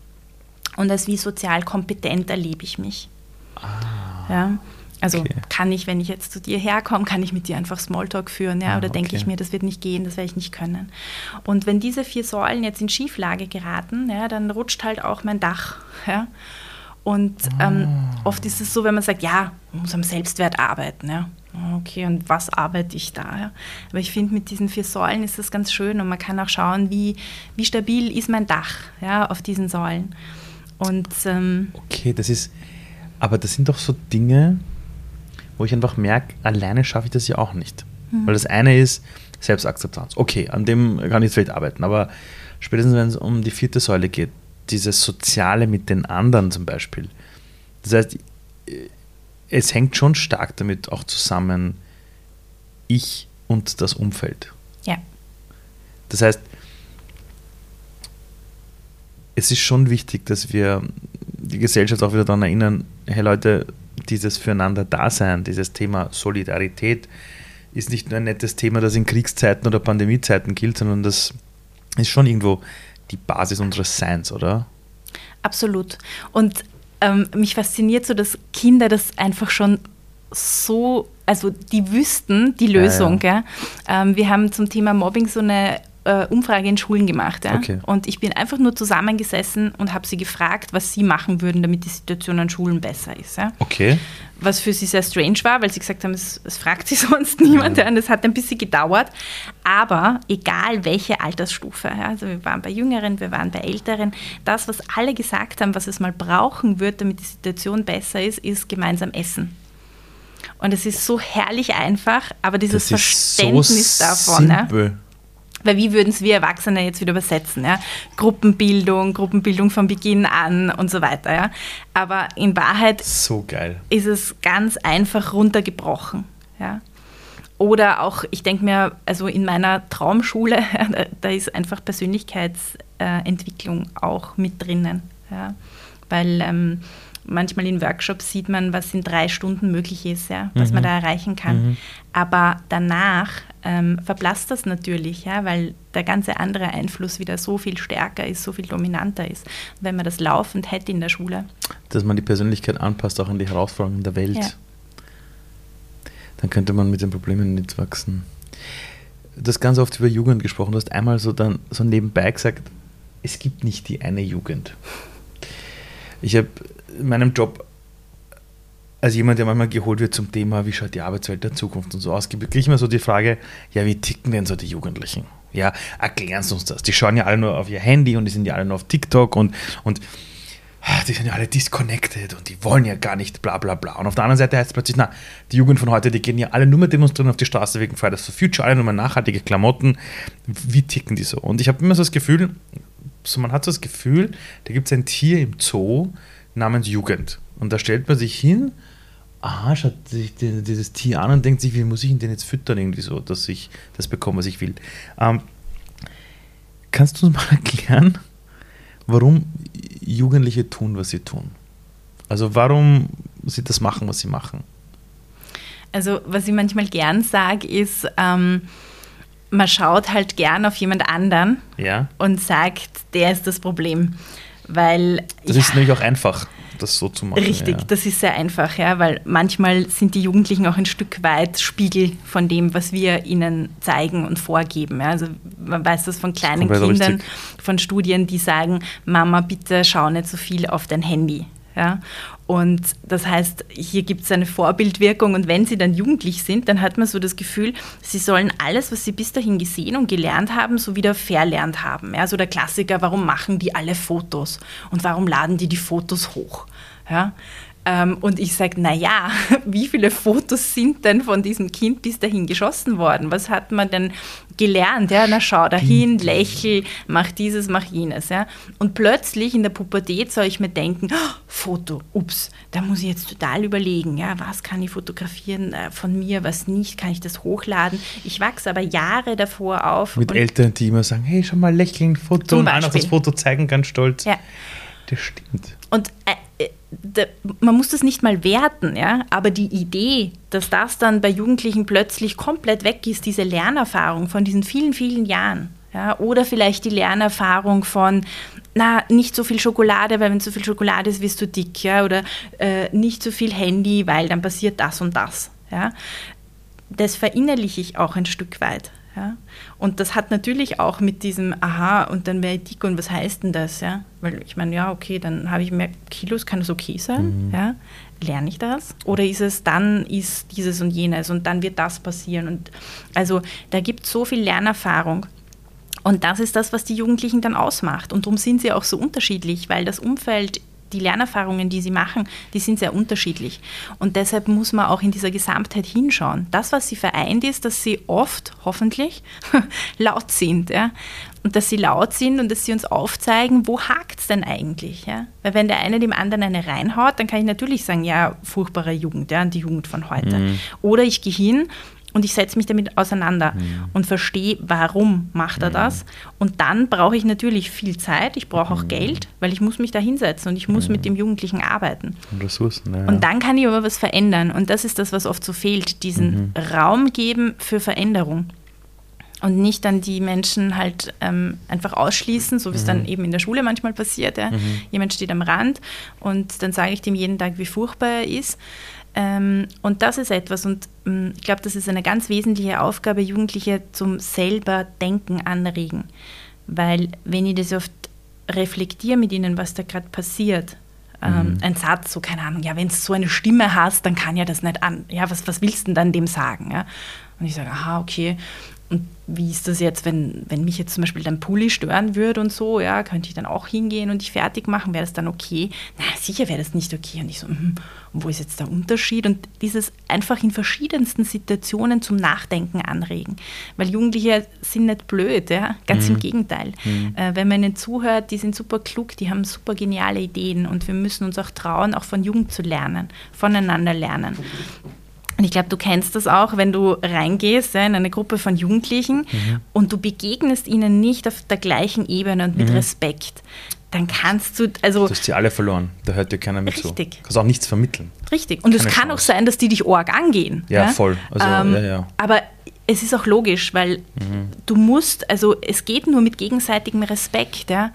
und als wie sozial kompetent erlebe ich mich. Ah. Ja? Also okay. kann ich, wenn ich jetzt zu dir herkomme, kann ich mit dir einfach Smalltalk führen, ja? Ah, oder okay. denke ich mir, das wird nicht gehen, das werde ich nicht können. Und wenn diese vier Säulen jetzt in Schieflage geraten, ja, dann rutscht halt auch mein Dach. Ja? Und ähm, oft ist es so, wenn man sagt, ja, man muss am Selbstwert arbeiten. Ja. Okay, und was arbeite ich da? Ja? Aber ich finde, mit diesen vier Säulen ist das ganz schön und man kann auch schauen, wie, wie stabil ist mein Dach ja, auf diesen Säulen. Und, ähm, okay, das ist, aber das sind doch so Dinge, wo ich einfach merke, alleine schaffe ich das ja auch nicht. Mhm. Weil das eine ist Selbstakzeptanz. Okay, an dem kann ich vielleicht arbeiten, aber spätestens wenn es um die vierte Säule geht, dieses Soziale mit den anderen zum Beispiel. Das heißt, es hängt schon stark damit auch zusammen, ich und das Umfeld. Ja. Das heißt, es ist schon wichtig, dass wir die Gesellschaft auch wieder daran erinnern, hey Leute, dieses Füreinander-Dasein, dieses Thema Solidarität ist nicht nur ein nettes Thema, das in Kriegszeiten oder Pandemiezeiten gilt, sondern das ist schon irgendwo die Basis unseres Seins, oder? Absolut. Und ähm, mich fasziniert so, dass Kinder das einfach schon so, also die wüssten die Lösung. Ja, ja. Ähm, wir haben zum Thema Mobbing so eine äh, Umfrage in Schulen gemacht. Ja? Okay. Und ich bin einfach nur zusammengesessen und habe sie gefragt, was sie machen würden, damit die Situation an Schulen besser ist. Ja? Okay. Was für sie sehr strange war, weil sie gesagt haben, es, es fragt sie sonst niemand. Ja. Und es hat ein bisschen gedauert. Aber egal welche Altersstufe, ja? also wir waren bei Jüngeren, wir waren bei Älteren, das, was alle gesagt haben, was es mal brauchen wird, damit die Situation besser ist, ist gemeinsam essen. Und es ist so herrlich einfach, aber dieses Verständnis so davon. Simpel. Weil wie würden es wir Erwachsene jetzt wieder übersetzen? Ja? Gruppenbildung, Gruppenbildung von Beginn an und so weiter. Ja? Aber in Wahrheit so geil. ist es ganz einfach runtergebrochen. Ja? Oder auch, ich denke mir, also in meiner Traumschule, da, da ist einfach Persönlichkeitsentwicklung auch mit drinnen. Ja? Weil ähm, manchmal in Workshops sieht man, was in drei Stunden möglich ist, ja, was mhm. man da erreichen kann. Mhm. Aber danach ähm, verblasst das natürlich, ja, weil der ganze andere Einfluss wieder so viel stärker ist, so viel dominanter ist. wenn man das laufend hätte in der Schule. Dass man die Persönlichkeit anpasst, auch an die Herausforderungen der Welt. Ja. Dann könnte man mit den Problemen nicht wachsen. Du hast ganz oft über Jugend gesprochen. Du hast einmal so dann so nebenbei gesagt, es gibt nicht die eine Jugend. Ich habe in meinem Job als jemand, der manchmal geholt wird zum Thema, wie schaut die Arbeitswelt der Zukunft und so aus, gibt es immer so die Frage, ja, wie ticken denn so die Jugendlichen? Ja, erklären Sie uns das. Die schauen ja alle nur auf ihr Handy und die sind ja alle nur auf TikTok und, und ah, die sind ja alle disconnected und die wollen ja gar nicht bla bla bla. Und auf der anderen Seite heißt es plötzlich, na, die Jugend von heute, die gehen ja alle nur mehr demonstrieren auf die Straße wegen Fridays for Future, alle nur mehr nachhaltige Klamotten. Wie ticken die so? Und ich habe immer so das Gefühl, so man hat so das Gefühl, da gibt es ein Tier im Zoo namens Jugend. Und da stellt man sich hin aha, schaut sich dieses Tier an und denkt sich, wie muss ich ihn denn jetzt füttern, irgendwie so, dass ich das bekomme, was ich will. Ähm, kannst du uns mal erklären, warum Jugendliche tun, was sie tun? Also warum sie das machen, was sie machen? Also was ich manchmal gern sage, ist, ähm, man schaut halt gern auf jemand anderen ja. und sagt, der ist das Problem. Weil, das ja, ist nämlich auch einfach das so zu machen. Richtig, ja. das ist sehr einfach, ja, weil manchmal sind die Jugendlichen auch ein Stück weit Spiegel von dem, was wir ihnen zeigen und vorgeben. Ja. Also man weiß das von kleinen das Kindern, richtig. von Studien, die sagen, Mama, bitte schau nicht so viel auf dein Handy. Ja? Und das heißt, hier gibt es eine Vorbildwirkung und wenn sie dann jugendlich sind, dann hat man so das Gefühl, sie sollen alles, was sie bis dahin gesehen und gelernt haben, so wieder verlernt haben. Ja, so der Klassiker, warum machen die alle Fotos und warum laden die die Fotos hoch? Ja, ähm, und ich sage, naja, wie viele Fotos sind denn von diesem Kind bis dahin geschossen worden? Was hat man denn gelernt? Ja, na schau dahin, lächel, mach dieses, mach jenes. Ja. Und plötzlich in der Pubertät soll ich mir denken, oh, Foto, ups, da muss ich jetzt total überlegen, ja, was kann ich fotografieren äh, von mir, was nicht, kann ich das hochladen? Ich wachse aber Jahre davor auf. Mit Eltern, die immer sagen, hey, schon mal lächeln, Foto und einer das Foto zeigen, ganz stolz. Ja. Das stimmt. Und äh man muss das nicht mal werten, ja, aber die Idee, dass das dann bei Jugendlichen plötzlich komplett weg ist, diese Lernerfahrung von diesen vielen, vielen Jahren, ja, oder vielleicht die Lernerfahrung von, na, nicht so viel Schokolade, weil wenn zu viel Schokolade ist, wirst du dick, ja, oder äh, nicht so viel Handy, weil dann passiert das und das, ja. Das verinnerliche ich auch ein Stück weit, Ja? Und das hat natürlich auch mit diesem, aha, und dann wäre ich dick und was heißt denn das? Ja? Weil ich meine, ja, okay, dann habe ich mehr Kilos, kann das okay sein? Mhm. Ja? Lerne ich das? Oder ist es dann ist dieses und jenes und dann wird das passieren? Und also da gibt es so viel Lernerfahrung. Und das ist das, was die Jugendlichen dann ausmacht. Und darum sind sie auch so unterschiedlich, weil das Umfeld die Lernerfahrungen, die sie machen, die sind sehr unterschiedlich. Und deshalb muss man auch in dieser Gesamtheit hinschauen. Das, was sie vereint, ist, dass sie oft, hoffentlich, laut sind. Ja? Und dass sie laut sind und dass sie uns aufzeigen, wo hakt es denn eigentlich? Ja? Weil wenn der eine dem anderen eine reinhaut, dann kann ich natürlich sagen, ja, furchtbare Jugend, ja, die Jugend von heute. Mhm. Oder ich gehe hin und ich setze mich damit auseinander mhm. und verstehe, warum macht er mhm. das. Und dann brauche ich natürlich viel Zeit, ich brauche auch mhm. Geld, weil ich muss mich da hinsetzen und ich muss mit mhm. dem Jugendlichen arbeiten. Und Ressourcen. Ja. Und dann kann ich aber was verändern. Und das ist das, was oft so fehlt, diesen mhm. Raum geben für Veränderung. Und nicht dann die Menschen halt ähm, einfach ausschließen, so wie es dann mhm. eben in der Schule manchmal passiert. Ja. Jemand steht am Rand und dann sage ich dem jeden Tag, wie furchtbar er ist. Ähm, und das ist etwas, und ähm, ich glaube, das ist eine ganz wesentliche Aufgabe, Jugendliche zum selber Denken anregen. Weil wenn ich das oft reflektiere mit ihnen, was da gerade passiert, ähm, mhm. ein Satz, so keine Ahnung, ja, wenn du so eine Stimme hast, dann kann ja das nicht an. Ja, was, was willst du denn dann dem sagen? Ja? Und ich sage, aha, okay. Und wie ist das jetzt, wenn, wenn mich jetzt zum Beispiel dein Pulli stören würde und so, ja, könnte ich dann auch hingehen und dich fertig machen? Wäre das dann okay? Na, sicher wäre das nicht okay. Und ich so, wo ist jetzt der Unterschied? Und dieses einfach in verschiedensten Situationen zum Nachdenken anregen. Weil Jugendliche sind nicht blöd, ja, ganz mhm. im Gegenteil. Mhm. Äh, wenn man ihnen zuhört, die sind super klug, die haben super geniale Ideen und wir müssen uns auch trauen, auch von Jugend zu lernen, voneinander lernen. Und ich glaube, du kennst das auch, wenn du reingehst ja, in eine Gruppe von Jugendlichen mhm. und du begegnest ihnen nicht auf der gleichen Ebene und mit mhm. Respekt. Dann kannst du, also. Du hast sie alle verloren, da hört dir keiner mit richtig. zu. Du kannst auch nichts vermitteln. Richtig. Und es kann Chance. auch sein, dass die dich arg angehen. Ja, ja? voll. Also, ähm, ja, ja. Aber es ist auch logisch, weil mhm. du musst, also es geht nur mit gegenseitigem Respekt, ja.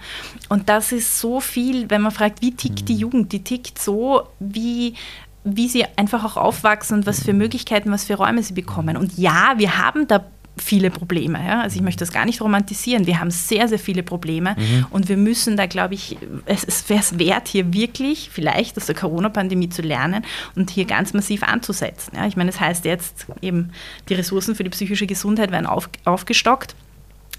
Und das ist so viel, wenn man fragt, wie tickt mhm. die Jugend, die tickt so, wie wie sie einfach auch aufwachsen und was für Möglichkeiten, was für Räume sie bekommen. Und ja, wir haben da viele Probleme. Ja? Also ich möchte das gar nicht romantisieren. Wir haben sehr, sehr viele Probleme mhm. und wir müssen da, glaube ich, es, es wäre es wert, hier wirklich vielleicht aus der Corona-Pandemie zu lernen und hier ganz massiv anzusetzen. Ja? Ich meine, es das heißt jetzt eben, die Ressourcen für die psychische Gesundheit werden auf, aufgestockt.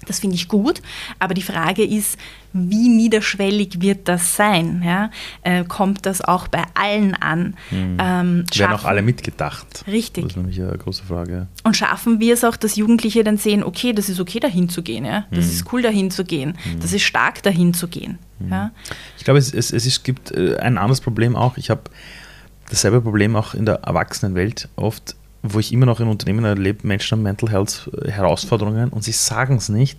Das finde ich gut, aber die Frage ist, wie niederschwellig wird das sein? Ja? Äh, kommt das auch bei allen an? Mhm. Ähm, Werden auch alle mitgedacht? Richtig. Das ist nämlich eine große Frage. Und schaffen wir es auch, dass Jugendliche dann sehen, okay, das ist okay, dahin zu gehen. Ja? Das mhm. ist cool, dahin zu gehen. Mhm. Das ist stark, dahin zu gehen. Mhm. Ja? Ich glaube, es, es, es gibt äh, ein anderes Problem auch. Ich habe dasselbe Problem auch in der Erwachsenenwelt oft wo ich immer noch in Unternehmen erlebe, Menschen haben Mental Health äh, Herausforderungen und sie sagen es nicht,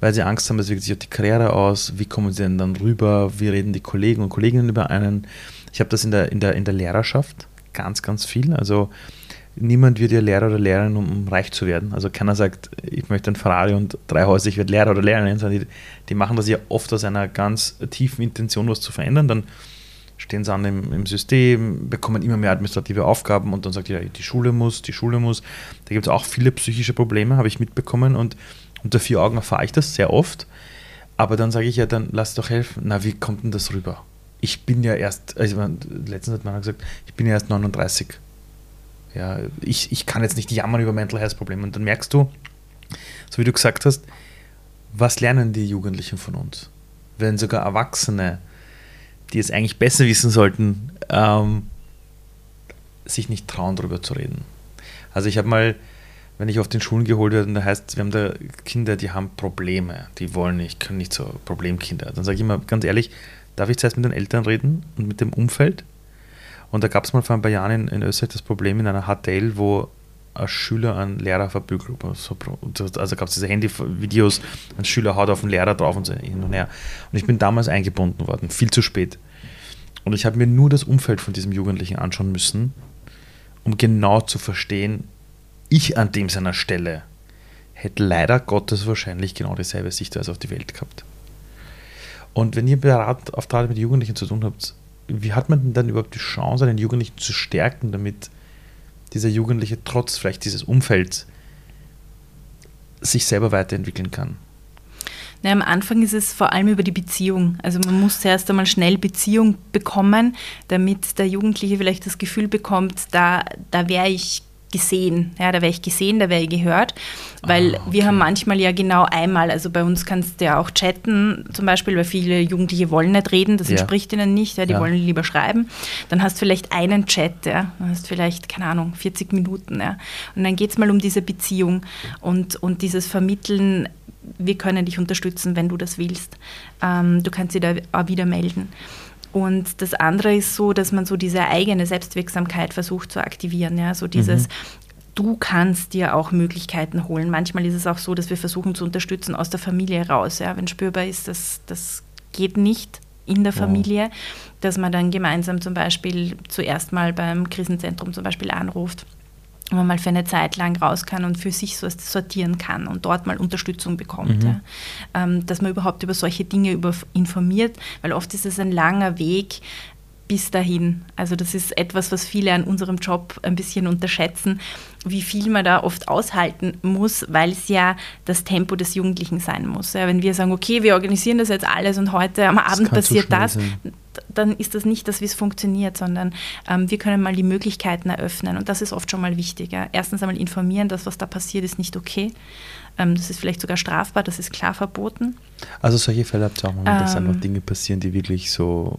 weil sie Angst haben, es wirkt sich auf die Karriere aus, wie kommen sie denn dann rüber, wie reden die Kollegen und Kolleginnen über einen. Ich habe das in der, in, der, in der Lehrerschaft ganz, ganz viel. Also niemand wird ja Lehrer oder Lehrerin, um, reich zu werden. Also keiner sagt, ich möchte ein Ferrari und drei Häuser, ich werde Lehrer oder Lehrerin, sondern die, die machen das ja oft aus einer ganz tiefen Intention, was zu verändern. Dann stehen sie an im, im, System, bekommen immer mehr administrative Aufgaben und dann sagt ja, die Schule muss, die Schule muss. Da gibt es auch viele psychische Probleme, habe ich mitbekommen und unter vier Augen erfahre ich das sehr oft. Aber dann sage ich ja, dann lass doch helfen. Na, wie kommt denn das rüber? Ich bin ja erst, also letztens hat man gesagt, ich bin ja erst 39. Ja, ich, ich kann jetzt nicht jammern über Mental Health Probleme. Und dann merkst du, so wie du gesagt hast, was lernen die Jugendlichen von uns? Wenn sogar Erwachsene die es eigentlich besser wissen sollten, ähm, sich nicht trauen, darüber zu reden. Also ich habe mal, wenn ich auf den Schulen geholt werde, da heißt, wir haben da Kinder, die haben Probleme, die wollen nicht, können nicht so Problemkinder. Dann sage ich immer ganz ehrlich, darf ich zuerst mit den Eltern reden und mit dem Umfeld? Und da gab es mal vor ein paar Jahren in, in Österreich das Problem in einer HTL, wo ein Schüler einen Lehrer verprügelt. Also gab es diese Handyvideos, ein Schüler haut auf den Lehrer drauf und so hin und her. Und ich bin damals eingebunden worden, viel zu spät. Und ich habe mir nur das Umfeld von diesem Jugendlichen anschauen müssen, um genau zu verstehen, ich an dem seiner Stelle hätte leider Gottes wahrscheinlich genau dieselbe Sichtweise auf die Welt gehabt. Und wenn ihr Berataufträge mit Jugendlichen zu tun habt, wie hat man denn dann überhaupt die Chance, einen Jugendlichen zu stärken, damit dieser Jugendliche trotz vielleicht dieses Umfelds sich selber weiterentwickeln kann? Na, am Anfang ist es vor allem über die Beziehung. Also man muss zuerst einmal schnell Beziehung bekommen, damit der Jugendliche vielleicht das Gefühl bekommt, da, da wäre ich gesehen. Ja, da wäre ich gesehen, da wäre ich gehört. Weil ah, okay. wir haben manchmal ja genau einmal, also bei uns kannst du ja auch chatten, zum Beispiel, weil viele Jugendliche wollen nicht reden, das ja. entspricht ihnen nicht, ja, die ja. wollen lieber schreiben. Dann hast du vielleicht einen Chat, ja, dann hast vielleicht, keine Ahnung, 40 Minuten. Ja. Und dann geht es mal um diese Beziehung und, und dieses Vermitteln, wir können dich unterstützen, wenn du das willst. Ähm, du kannst dich da auch wieder melden. Und das andere ist so, dass man so diese eigene Selbstwirksamkeit versucht zu aktivieren. Ja? So dieses, mhm. du kannst dir auch Möglichkeiten holen. Manchmal ist es auch so, dass wir versuchen zu unterstützen aus der Familie raus. Ja? Wenn spürbar ist, dass das geht nicht in der Familie, dass man dann gemeinsam zum Beispiel zuerst mal beim Krisenzentrum zum Beispiel anruft wo man mal für eine Zeit lang raus kann und für sich so sortieren kann und dort mal Unterstützung bekommt. Mhm. Ja. Ähm, dass man überhaupt über solche Dinge über informiert, weil oft ist es ein langer Weg bis dahin. Also das ist etwas, was viele an unserem Job ein bisschen unterschätzen, wie viel man da oft aushalten muss, weil es ja das Tempo des Jugendlichen sein muss. Ja, wenn wir sagen, okay, wir organisieren das jetzt alles und heute am Abend passiert das, sein dann ist das nicht das, wie es funktioniert, sondern ähm, wir können mal die Möglichkeiten eröffnen. Und das ist oft schon mal wichtig. Ja. Erstens einmal informieren, dass was da passiert, ist nicht okay. Ähm, das ist vielleicht sogar strafbar, das ist klar verboten. Also solche Fälle habt ihr auch mal, dass ähm, einfach Dinge passieren, die wirklich so...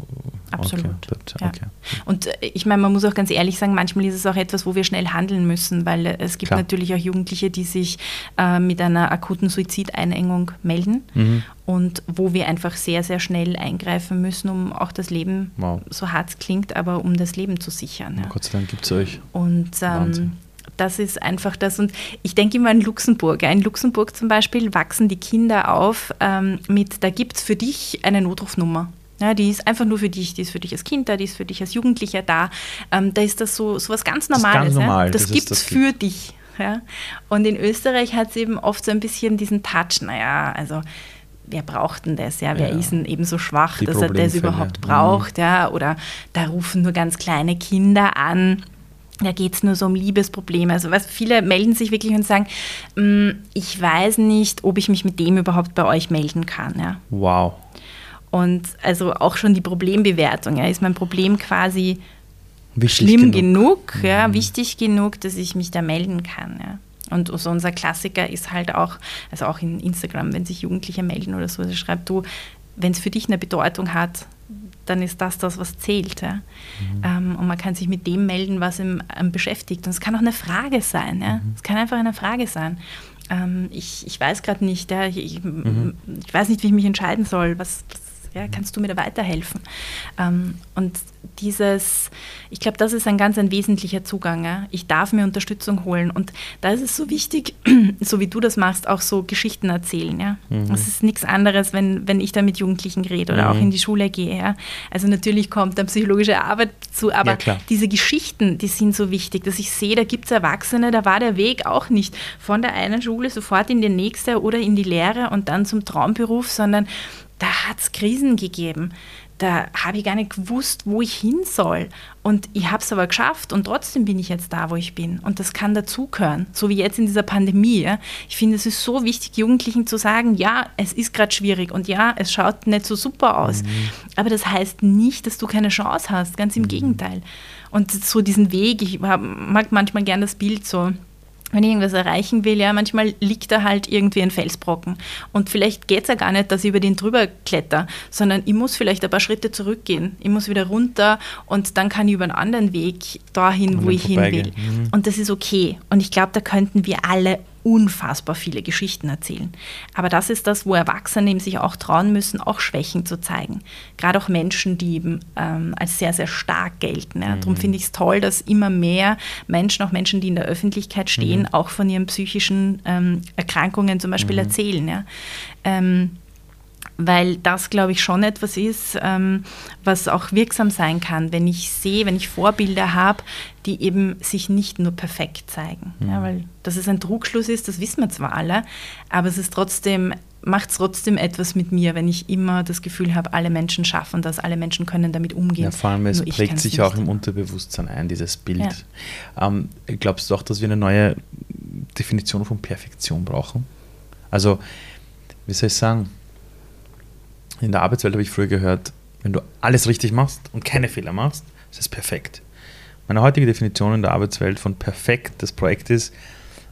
Absolut. Okay, okay. Ja. Und äh, ich meine, man muss auch ganz ehrlich sagen, manchmal ist es auch etwas, wo wir schnell handeln müssen, weil äh, es gibt klar. natürlich auch Jugendliche, die sich äh, mit einer akuten Suizideinengung melden mhm. und wo wir einfach sehr, sehr schnell eingreifen müssen, um auch das Leben, wow. so hart es klingt, aber um das Leben zu sichern. Ja. Gott sei Dank gibt es euch. Und ähm, das ist einfach das. Und ich denke immer an Luxemburg. In Luxemburg zum Beispiel wachsen die Kinder auf ähm, mit, da gibt es für dich eine Notrufnummer. Ja, die ist einfach nur für dich, die ist für dich als Kind da, die ist für dich als Jugendlicher da. Ähm, da ist das so, so was ganz Normales. Das, ganz normal. ja? das, das gibt es für dich. Ja? Und in Österreich hat es eben oft so ein bisschen diesen Touch, naja, also wer braucht denn das? Ja, wer ja. ist denn eben so schwach, die dass er das überhaupt braucht? Mhm. Ja, oder da rufen nur ganz kleine Kinder an da geht es nur so um Liebesprobleme. Also was, viele melden sich wirklich und sagen, mm, ich weiß nicht, ob ich mich mit dem überhaupt bei euch melden kann. Ja. Wow. Und also auch schon die Problembewertung. Ja, ist mein Problem quasi wichtig schlimm genug, genug ja, mhm. wichtig genug, dass ich mich da melden kann. Ja. Und so unser Klassiker ist halt auch, also auch in Instagram, wenn sich Jugendliche melden oder so, also schreibt du, wenn es für dich eine Bedeutung hat, dann ist das das, was zählt. Ja? Mhm. Ähm, und man kann sich mit dem melden, was ihm ähm, beschäftigt. Und es kann auch eine Frage sein. Ja? Mhm. Es kann einfach eine Frage sein. Ähm, ich, ich weiß gerade nicht, ja? ich, mhm. ich, weiß nicht, wie ich mich entscheiden soll. Was, was ja, kannst du mir da weiterhelfen? Ähm, und dieses, ich glaube, das ist ein ganz ein wesentlicher Zugang. Ja? Ich darf mir Unterstützung holen. Und da ist es so wichtig, so wie du das machst, auch so Geschichten erzählen. Ja? Mhm. Das ist nichts anderes, wenn, wenn ich da mit Jugendlichen rede oder mhm. auch in die Schule gehe. Ja? Also natürlich kommt dann psychologische Arbeit zu, aber ja, diese Geschichten, die sind so wichtig, dass ich sehe, da gibt es Erwachsene, da war der Weg auch nicht von der einen Schule sofort in die nächste oder in die Lehre und dann zum Traumberuf, sondern da hat es Krisen gegeben. Da habe ich gar nicht gewusst, wo ich hin soll. Und ich habe es aber geschafft und trotzdem bin ich jetzt da, wo ich bin. Und das kann dazugehören, so wie jetzt in dieser Pandemie. Ich finde, es ist so wichtig, Jugendlichen zu sagen, ja, es ist gerade schwierig und ja, es schaut nicht so super aus. Mhm. Aber das heißt nicht, dass du keine Chance hast, ganz im mhm. Gegenteil. Und so diesen Weg, ich mag manchmal gern das Bild so, wenn ich irgendwas erreichen will, ja, manchmal liegt da halt irgendwie ein Felsbrocken. Und vielleicht geht es ja gar nicht, dass ich über den drüber kletter, sondern ich muss vielleicht ein paar Schritte zurückgehen. Ich muss wieder runter und dann kann ich über einen anderen Weg dahin, wo ich hin will. Mhm. Und das ist okay. Und ich glaube, da könnten wir alle unfassbar viele Geschichten erzählen. Aber das ist das, wo Erwachsene eben sich auch trauen müssen, auch Schwächen zu zeigen. Gerade auch Menschen, die eben ähm, als sehr, sehr stark gelten. Ja. Mhm. Darum finde ich es toll, dass immer mehr Menschen, auch Menschen, die in der Öffentlichkeit stehen, mhm. auch von ihren psychischen ähm, Erkrankungen zum Beispiel mhm. erzählen. Ja. Ähm, weil das, glaube ich, schon etwas ist, ähm, was auch wirksam sein kann, wenn ich sehe, wenn ich Vorbilder habe, die eben sich nicht nur perfekt zeigen. Mhm. Ja, weil dass es ein Trugschluss ist, das wissen wir zwar alle, aber es ist trotzdem macht es trotzdem etwas mit mir, wenn ich immer das Gefühl habe, alle Menschen schaffen das, alle Menschen können damit umgehen. Ja, vor allem, es prägt sich auch im Unterbewusstsein ein, dieses Bild. Ja. Ähm, glaubst du auch, dass wir eine neue Definition von Perfektion brauchen? Also, wie soll ich sagen, in der Arbeitswelt habe ich früher gehört, wenn du alles richtig machst und keine Fehler machst, ist es perfekt. Meine heutige Definition in der Arbeitswelt von perfekt das Projekt ist,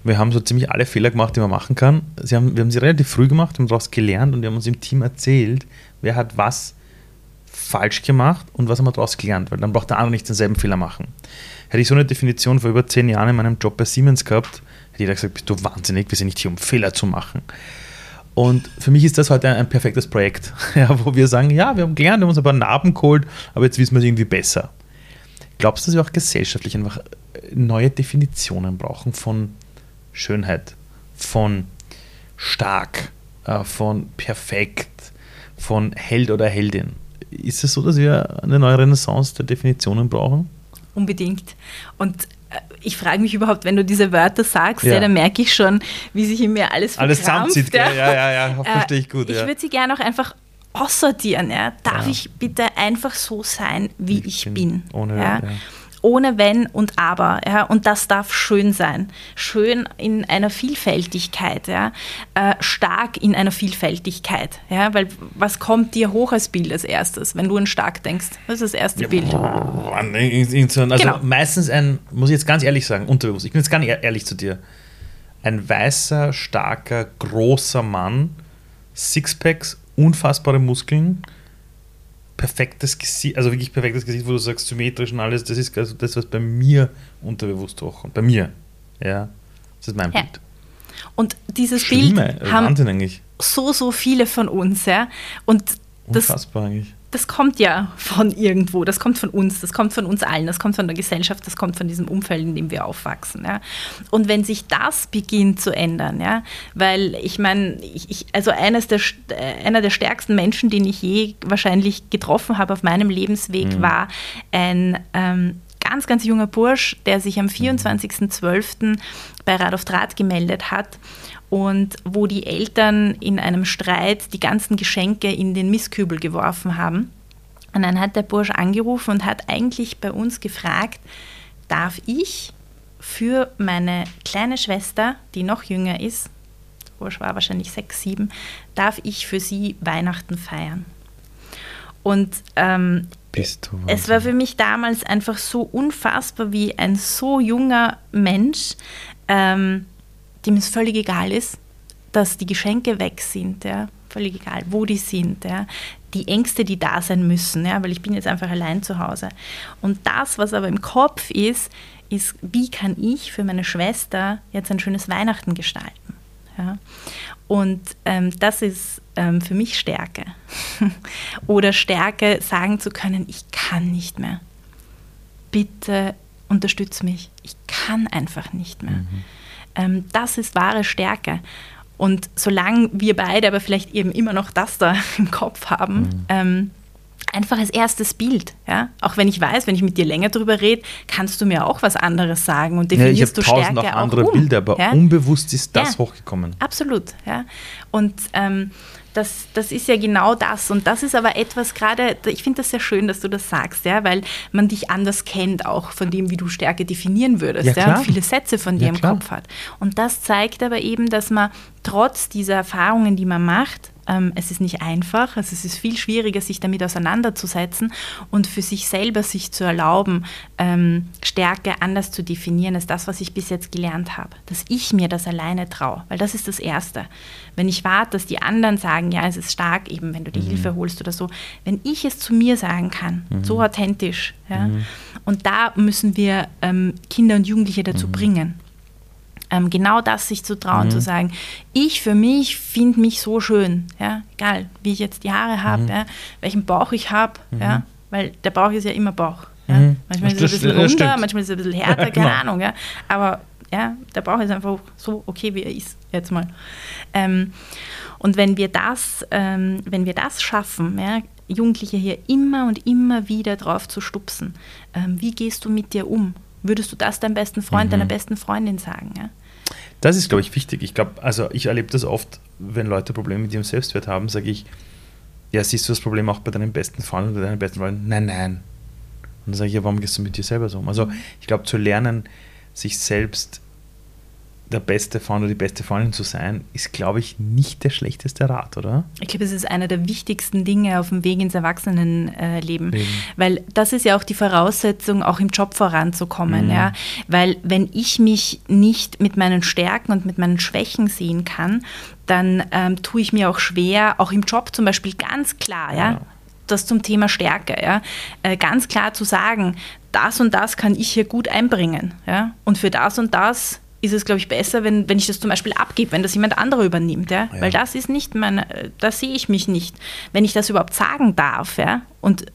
wir haben so ziemlich alle Fehler gemacht, die man machen kann. Sie haben, wir haben sie relativ früh gemacht, haben daraus gelernt und wir haben uns im Team erzählt, wer hat was falsch gemacht und was haben wir daraus gelernt, weil dann braucht der andere nicht denselben Fehler machen. Hätte ich so eine Definition vor über zehn Jahren in meinem Job bei Siemens gehabt, hätte jeder gesagt, bist du wahnsinnig, wir sind nicht hier, um Fehler zu machen. Und für mich ist das heute ein, ein perfektes Projekt, ja, wo wir sagen, ja, wir haben gelernt, wir haben uns ein paar Narben geholt, aber jetzt wissen wir es irgendwie besser. Glaubst du, dass wir auch gesellschaftlich einfach neue Definitionen brauchen von Schönheit, von stark, äh, von perfekt, von Held oder Heldin? Ist es so, dass wir eine neue Renaissance der Definitionen brauchen? Unbedingt. Und äh, ich frage mich überhaupt, wenn du diese Wörter sagst, ja. ja dann merke ich schon, wie sich in mir alles Alles zusammenzieht, ja, ja, ja, ja äh, verstehe ich gut. Ich ja. würde sie gerne auch einfach aussortieren. Ja. Darf ja. ich bitte einfach so sein, wie ich, ich bin? bin ohne, ja ohne Wenn und Aber. Ja? Und das darf schön sein. Schön in einer Vielfältigkeit, ja? Äh, stark in einer Vielfältigkeit. Ja? Weil was kommt dir hoch als Bild als erstes, wenn du an stark denkst? Was ist das erste ja, Bild? Also genau. meistens ein, muss ich jetzt ganz ehrlich sagen, unterbewusst, ich bin jetzt ganz ehrlich zu dir, ein weißer, starker, großer Mann, Sixpacks, unfassbare Muskeln, perfektes Gesicht, also wirklich perfektes Gesicht, wo du sagst, symmetrisch und alles, das ist also das, was bei mir unterbewusst hochkommt. Bei mir. Ja. Das ist mein ja. Bild. Und dieses Schlimme, Bild haben Wahnsinn eigentlich. so, so viele von uns, ja. Und das, Unfassbar eigentlich das kommt ja von irgendwo, das kommt von uns, das kommt von uns allen, das kommt von der Gesellschaft, das kommt von diesem Umfeld, in dem wir aufwachsen. Ja. Und wenn sich das beginnt zu ändern, ja, weil ich meine, also eines der, äh, einer der stärksten Menschen, den ich je wahrscheinlich getroffen habe auf meinem Lebensweg, mhm. war ein ähm, ganz, ganz junger Bursch, der sich am 24.12. bei Rad auf Draht gemeldet hat und wo die Eltern in einem Streit die ganzen Geschenke in den Mistkübel geworfen haben. Und dann hat der Bursch angerufen und hat eigentlich bei uns gefragt, darf ich für meine kleine Schwester, die noch jünger ist, der Bursch war wahrscheinlich sechs, sieben, darf ich für sie Weihnachten feiern? Und ähm, es war für mich damals einfach so unfassbar, wie ein so junger Mensch ähm, dem es völlig egal ist, dass die Geschenke weg sind, ja, völlig egal, wo die sind, ja, die Ängste, die da sein müssen, ja, weil ich bin jetzt einfach allein zu Hause. Und das, was aber im Kopf ist, ist, wie kann ich für meine Schwester jetzt ein schönes Weihnachten gestalten? Ja? Und ähm, das ist ähm, für mich Stärke. Oder Stärke, sagen zu können, ich kann nicht mehr. Bitte unterstütz mich. Ich kann einfach nicht mehr. Mhm ähm, das ist wahre Stärke. Und solange wir beide aber vielleicht eben immer noch das da im Kopf haben, mhm. ähm, einfach als erstes Bild. Ja? Auch wenn ich weiß, wenn ich mit dir länger darüber rede, kannst du mir auch was anderes sagen und definierst ja, ich du Stärke auch andere um. Bilder, aber ja? unbewusst ist das ja, hochgekommen. Absolut. Ja? Und ähm, das, das ist ja genau das. Und das ist aber etwas gerade, ich finde das sehr schön, dass du das sagst, ja, weil man dich anders kennt, auch von dem, wie du Stärke definieren würdest, ja, ja und viele Sätze von dir ja, im klar. Kopf hat. Und das zeigt aber eben, dass man trotz dieser Erfahrungen, die man macht, es ist nicht einfach, also es ist viel schwieriger, sich damit auseinanderzusetzen und für sich selber sich zu erlauben, ähm, Stärke anders zu definieren als das, was ich bis jetzt gelernt habe. Dass ich mir das alleine traue, weil das ist das Erste. Wenn ich warte, dass die anderen sagen, ja, es ist stark, eben wenn du die mhm. Hilfe holst oder so, wenn ich es zu mir sagen kann, mhm. so authentisch, ja, mhm. und da müssen wir ähm, Kinder und Jugendliche dazu mhm. bringen ähm, genau das sich zu trauen, mhm. zu sagen, ich für mich finde mich so schön, ja, egal wie ich jetzt die Haare habe, mhm. ja, welchen Bauch ich habe, mhm. ja, weil der Bauch ist ja immer Bauch. Ja. Mhm. Manchmal ist er ein bisschen runder, manchmal ist er ein bisschen härter, keine genau. Ahnung, ja, aber ja, der Bauch ist einfach so okay, wie er ist, jetzt mal. Ähm, und wenn wir das, ähm, wenn wir das schaffen, ja, Jugendliche hier immer und immer wieder drauf zu stupsen, ähm, wie gehst du mit dir um? Würdest du das deinem besten Freund, mhm. deiner besten Freundin sagen? Ja? Das ist, glaube ich, wichtig. Ich glaube, also ich erlebe das oft, wenn Leute Probleme mit ihrem Selbstwert haben, sage ich, ja, siehst du das Problem auch bei deinem besten Freund oder deiner besten Freundin? Nein, nein. Und dann sage ich, ja, warum gehst du mit dir selber so um? Also ich glaube, zu lernen, sich selbst der beste Freund oder die beste Freundin zu sein, ist, glaube ich, nicht der schlechteste Rat, oder? Ich glaube, es ist einer der wichtigsten Dinge auf dem Weg ins Erwachsenenleben, Leben. weil das ist ja auch die Voraussetzung, auch im Job voranzukommen. Mhm. Ja? Weil wenn ich mich nicht mit meinen Stärken und mit meinen Schwächen sehen kann, dann ähm, tue ich mir auch schwer, auch im Job zum Beispiel ganz klar, ja, ja das zum Thema Stärke, ja, äh, ganz klar zu sagen, das und das kann ich hier gut einbringen, ja, und für das und das ist es, glaube ich, besser, wenn, wenn ich das zum Beispiel abgebe, wenn das jemand anderer übernimmt, ja? ja. weil das ist nicht mein, da sehe ich mich nicht, wenn ich das überhaupt sagen darf, ja, und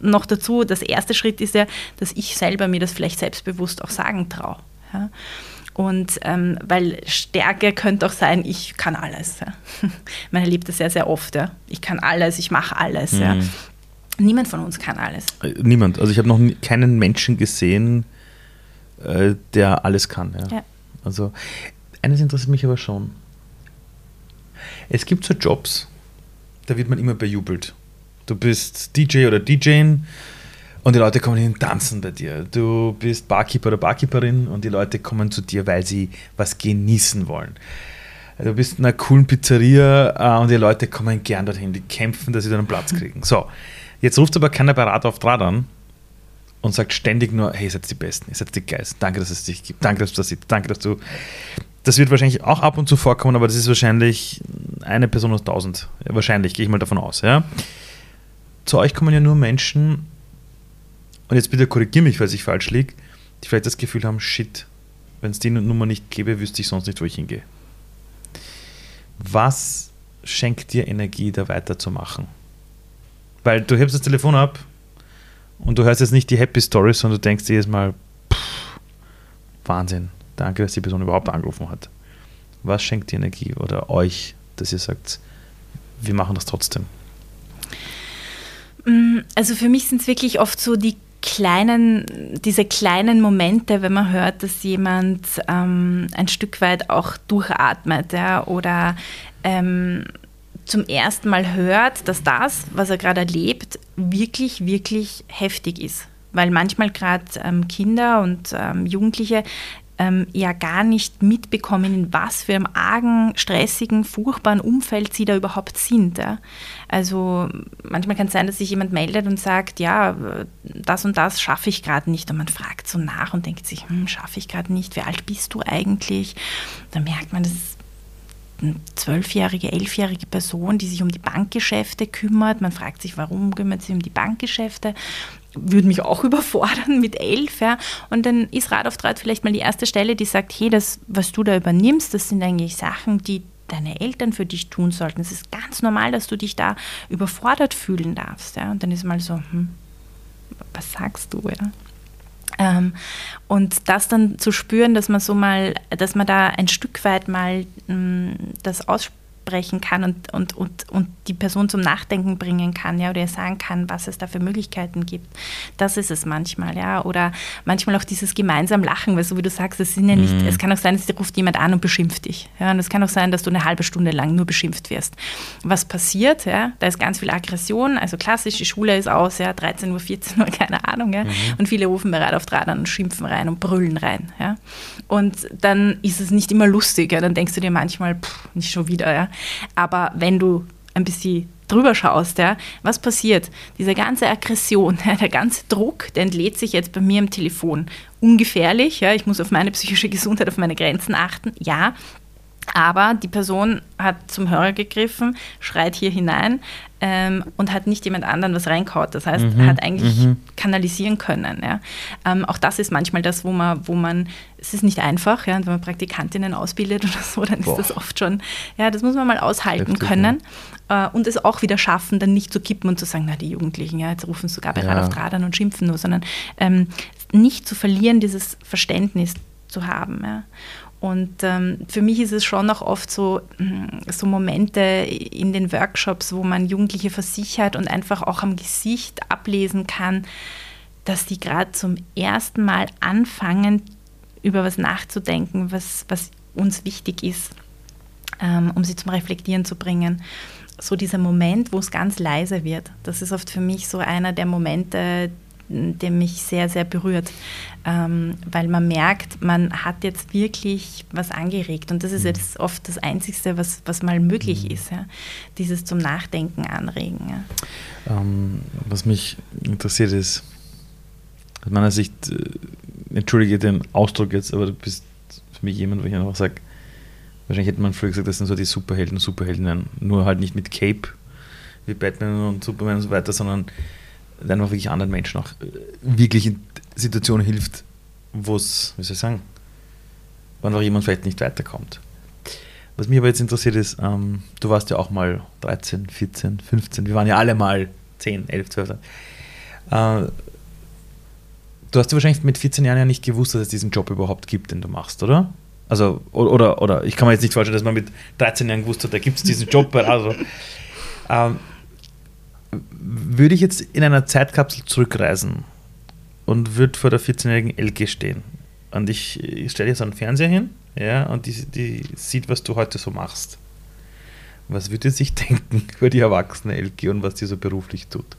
noch dazu, das erste Schritt ist ja, dass ich selber mir das vielleicht selbstbewusst auch sagen traue. Ja? Und ähm, weil Stärke könnte auch sein, ich kann alles. Ja. Man erlebt das sehr, sehr oft. Ja. Ich kann alles, ich mache alles. Mhm. Ja. Niemand von uns kann alles. Äh, niemand. Also ich habe noch keinen Menschen gesehen, äh, der alles kann. Ja. ja. Also eines interessiert mich aber schon. Es gibt so Jobs, da wird man immer bejubelt. Du bist DJ oder DJing und die Leute kommen hin und tanzen bei dir. Du bist Barkeeper oder Barkeeperin und die Leute kommen zu dir, weil sie was genießen wollen. Du bist in einer coolen Pizzeria äh, und die Leute kommen gern dorthin. Die kämpfen, dass sie dann einen Platz kriegen. So, jetzt ruft aber keiner Berater auf Draht an und sagt ständig nur, hey, ihr seid die Besten, ihr seid die Geist. Danke, dass es dich gibt. Danke, dass du das siehst. Danke, dass du... Das wird wahrscheinlich auch ab und zu vorkommen, aber das ist wahrscheinlich eine Person aus tausend. Ja, wahrscheinlich, gehe ich mal davon aus. Ja? Zu euch kommen ja nur Menschen, und jetzt bitte korrigiere mich, falls ich falsch liege, die vielleicht das Gefühl haben, shit, wenn es die Nummer nicht gäbe, wüsste ich sonst nicht, wo ich hingehe. Was schenkt dir Energie, da weiterzumachen? Weil du hebst das Telefon ab und du hörst jetzt nicht die Happy Stories, sondern du denkst jedes Mal, pff, Wahnsinn, danke, dass die Person überhaupt angerufen hat. Was schenkt dir Energie oder euch, dass ihr sagt, wir machen das trotzdem? Mm, also für mich sind es wirklich oft so die kleinen, diese kleinen Momente, wenn man hört, dass jemand ähm, ein Stück weit auch durchatmet ja, oder ähm, zum ersten Mal hört, dass das, was er gerade erlebt, wirklich, wirklich heftig ist. Weil manchmal gerade ähm, Kinder und ähm, Jugendliche ähm, ja gar nicht mitbekommen, in was für einem argen, stressigen, furchtbaren Umfeld sie da überhaupt sind. Ja? Also manchmal kann es sein, dass sich jemand meldet und sagt, ja, das und das schaffe ich gerade nicht. Und man fragt so nach und denkt sich, hm, schaffe ich gerade nicht, wie alt bist du eigentlich? Da merkt man, das ist zwölfjährige, elfjährige Person, die sich um die Bankgeschäfte kümmert. Man fragt sich, warum kümmert sie um die Bankgeschäfte? würde mich auch überfordern mit elf. Ja. Und dann ist Rad auf Draht vielleicht mal die erste Stelle, die sagt, hey, das, was du da übernimmst, das sind eigentlich Sachen, die deine Eltern für dich tun sollten. Es ist ganz normal, dass du dich da überfordert fühlen darfst. Ja. Und dann ist mal so, hm, was sagst du? Ja? Ähm, und das dann zu spüren, dass man so mal, dass man da ein Stück weit mal mh, hm, das ausspricht, ansprechen kann und, und, und, und die Person zum Nachdenken bringen kann, ja, oder ihr sagen kann, was es da für Möglichkeiten gibt. Das ist es manchmal, ja. Oder manchmal auch dieses gemeinsam Lachen, weil so wie du sagst, es sind ja nicht, mhm. es kann auch sein, es ruft jemand an und beschimpft dich. Ja, und es kann auch sein, dass du eine halbe Stunde lang nur beschimpft wirst. Was passiert, ja, da ist ganz viel Aggression, also klassisch, die Schule ist aus, ja, 13 Uhr, 14 Uhr, keine Ahnung, ja. Mhm. Und viele rufen bereit auf Draht an und schimpfen rein und brüllen rein, ja. Und dann ist es nicht immer lustig, ja. Dann denkst du dir manchmal, pff, nicht schon wieder, ja. Aber wenn du ein bisschen drüber schaust, ja, was passiert? Diese ganze Aggression, ja, der ganze Druck, der entlädt sich jetzt bei mir im Telefon. Ungefährlich, ja, ich muss auf meine psychische Gesundheit, auf meine Grenzen achten, ja. Aber die Person hat zum Hörer gegriffen, schreit hier hinein ähm, und hat nicht jemand anderen was reinkaut. Das heißt, mhm, hat eigentlich mhm. kanalisieren können. Ja. Ähm, auch das ist manchmal das, wo man, wo man, es ist nicht einfach, ja, wenn man Praktikantinnen ausbildet oder so, dann Boah. ist das oft schon, ja, das muss man mal aushalten Heftig, können äh, und es auch wieder schaffen, dann nicht zu kippen und zu sagen, na, die Jugendlichen, ja, jetzt rufen sogar bei ja. auf Radern und schimpfen nur, sondern ähm, nicht zu verlieren, dieses Verständnis zu haben. Ja. Und ähm, für mich ist es schon noch oft so, mm, so Momente in den Workshops, wo man Jugendliche versichert und einfach auch am Gesicht ablesen kann, dass die gerade zum ersten Mal anfangen, über was nachzudenken, was, was uns wichtig ist, ähm, um sie zum Reflektieren zu bringen. So dieser Moment, wo es ganz leise wird, das ist oft für mich so einer der Momente, der mich sehr, sehr berührt, ähm, weil man merkt, man hat jetzt wirklich was angeregt und das ist jetzt oft das Einzige, was, was mal möglich mhm. ist, ja? dieses zum Nachdenken anregen. Ja. Ähm, was mich interessiert ist, aus meiner Sicht, äh, entschuldige den Ausdruck jetzt, aber du bist für mich jemand, wo ich einfach sage, wahrscheinlich hätte man früher gesagt, das sind so die Superhelden, Superheldinnen, nur halt nicht mit Cape wie Batman und Superman und so weiter, sondern einfach wirklich anderen Menschen auch äh, wirklich in Situationen hilft, wo es, wie soll ich sagen, wo einfach jemand vielleicht nicht weiterkommt. Was mich aber jetzt interessiert ist, ähm, du warst ja auch mal 13, 14, 15, wir waren ja alle mal 10, 11, 12. Äh, du hast ja wahrscheinlich mit 14 Jahren ja nicht gewusst, dass es diesen Job überhaupt gibt, den du machst, oder? Also, oder, oder, ich kann mir jetzt nicht vorstellen, dass man mit 13 Jahren gewusst hat, da gibt es diesen Job. Also, ähm, würde ich jetzt in einer Zeitkapsel zurückreisen und würde vor der 14-jährigen Elke stehen und ich, ich stelle jetzt einen Fernseher hin ja, und die, die sieht, was du heute so machst. Was würde sich denken über die erwachsene Elke und was die so beruflich tut?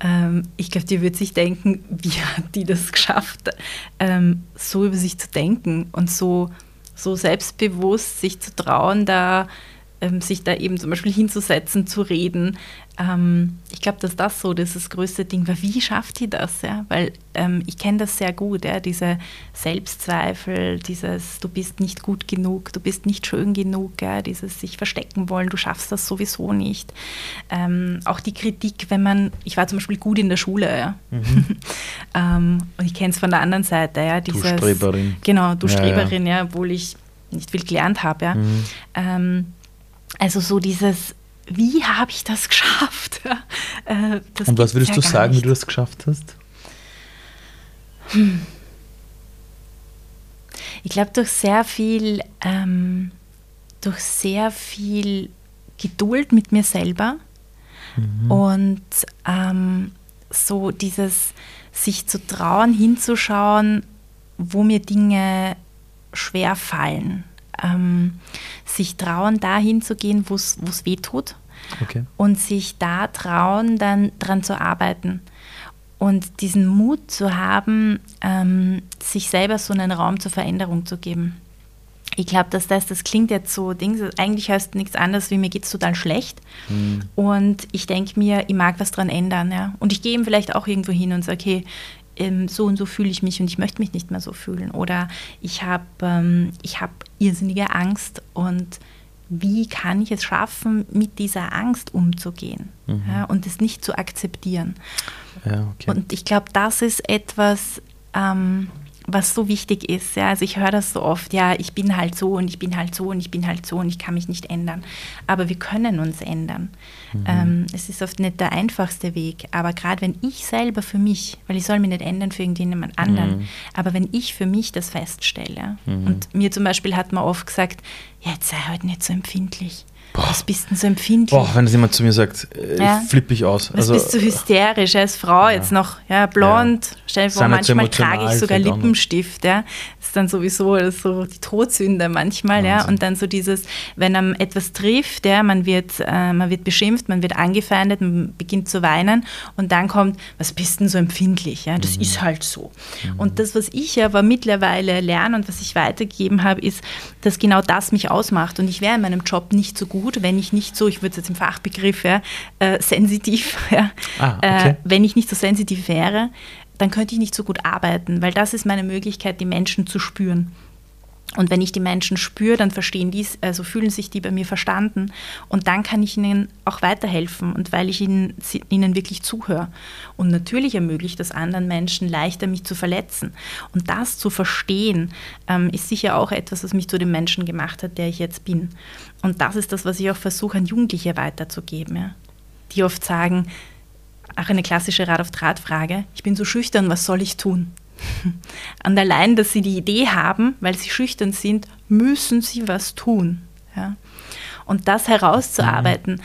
Ähm, ich glaube, die wird sich denken, wie hat die das geschafft, ähm, so über sich zu denken und so, so selbstbewusst sich zu trauen, da ähm, sich da eben zum Beispiel hinzusetzen, zu reden. Ähm, ich glaube, dass das so das, das größte Ding war. Wie schafft die das? Ja? Weil ähm, ich kenne das sehr gut, ja? diese Selbstzweifel, dieses du bist nicht gut genug, du bist nicht schön genug, ja? dieses sich verstecken wollen, du schaffst das sowieso nicht. Ähm, auch die Kritik, wenn man, ich war zum Beispiel gut in der Schule, ja? Mhm. Ähm, und ich kenne es von der anderen Seite, ja, dieses, du Streberin. Genau, du ja, Streberin, ja, obwohl ich nicht viel gelernt habe, ja. Mhm. Also so dieses, wie habe ich das geschafft? äh, das Und was würdest ja du sagen, nicht. wie du das geschafft hast? Hm. Ich glaube, durch sehr viel, ähm, durch sehr viel Geduld mit mir selber mhm. und ähm, so dieses sich zu trauen, hinzuschauen, wo mir Dinge schwer fallen ähm, sich trauen, dahin zu gehen, wo es weh tut. Okay. Und sich da trauen, dann dran zu arbeiten. Und diesen Mut zu haben, ähm, sich selber so einen Raum zur Veränderung zu geben. Ich glaube, dass das, das klingt jetzt so, Dings, eigentlich heißt nichts anderes wie mir geht es total schlecht. Mhm. Und ich denke mir, ich mag was dran ändern. Ja? Und ich gehe eben vielleicht auch irgendwo hin und sage, okay, ähm, so und so fühle ich mich und ich möchte mich nicht mehr so fühlen. Oder ich habe ähm, hab irrsinnige Angst und wie kann ich es schaffen, mit dieser Angst umzugehen mhm. ja, und es nicht zu akzeptieren. Ja, okay. Und ich glaube, das ist etwas, ähm, was so wichtig ist. Ja? Also ich höre das so oft, ja, ich bin halt so und ich bin halt so und ich bin halt so und ich kann mich nicht ändern. Aber wir können uns ändern. Mhm. Ähm, es ist oft nicht der einfachste Weg, aber gerade wenn ich selber für mich, weil ich soll mich nicht ändern für irgendjemand anderen, mhm. aber wenn ich für mich das feststelle mhm. und mir zum Beispiel hat man oft gesagt, ja, jetzt sei halt nicht so empfindlich. Boah. Was bist denn so empfindlich? Boah, wenn das jemand zu mir sagt, äh, ja. flippe ich aus. Was also, bist du hysterisch als Frau ja. jetzt noch? Ja, blond, ja. stell dir vor, manchmal trage ich sogar Lippenstift. Ja. Das ist dann sowieso so die Todsünde manchmal. Ja. Und dann so dieses, wenn einem etwas trifft, ja, man, wird, äh, man wird beschimpft, man wird angefeindet, man beginnt zu weinen und dann kommt, was bist denn so empfindlich? Ja. Das mhm. ist halt so. Mhm. Und das, was ich aber mittlerweile lerne und was ich weitergegeben habe, ist, dass genau das mich ausmacht. Und ich wäre in meinem Job nicht so gut gut, wenn ich nicht so, ich würde es jetzt im Fachbegriff, ja, äh, sensitiv, ja, ah, okay. äh, wenn ich nicht so sensitiv wäre, dann könnte ich nicht so gut arbeiten, weil das ist meine Möglichkeit, die Menschen zu spüren. Und wenn ich die Menschen spüre, dann verstehen die, also fühlen sich die bei mir verstanden. Und dann kann ich ihnen auch weiterhelfen und weil ich ihnen, ihnen wirklich zuhöre. Und natürlich ermöglicht das anderen Menschen leichter, mich zu verletzen. Und das zu verstehen, ähm, ist sicher auch etwas, was mich zu dem Menschen gemacht hat, der ich jetzt bin. Und das ist das, was ich auch versuche, an Jugendliche weiterzugeben. Ja? Die oft sagen, auch eine klassische Rad auf Draht-Frage, ich bin so schüchtern, was soll ich tun? Und allein, dass sie die Idee haben, weil sie schüchtern sind, müssen sie was tun. Ja? Und das herauszuarbeiten. Mhm.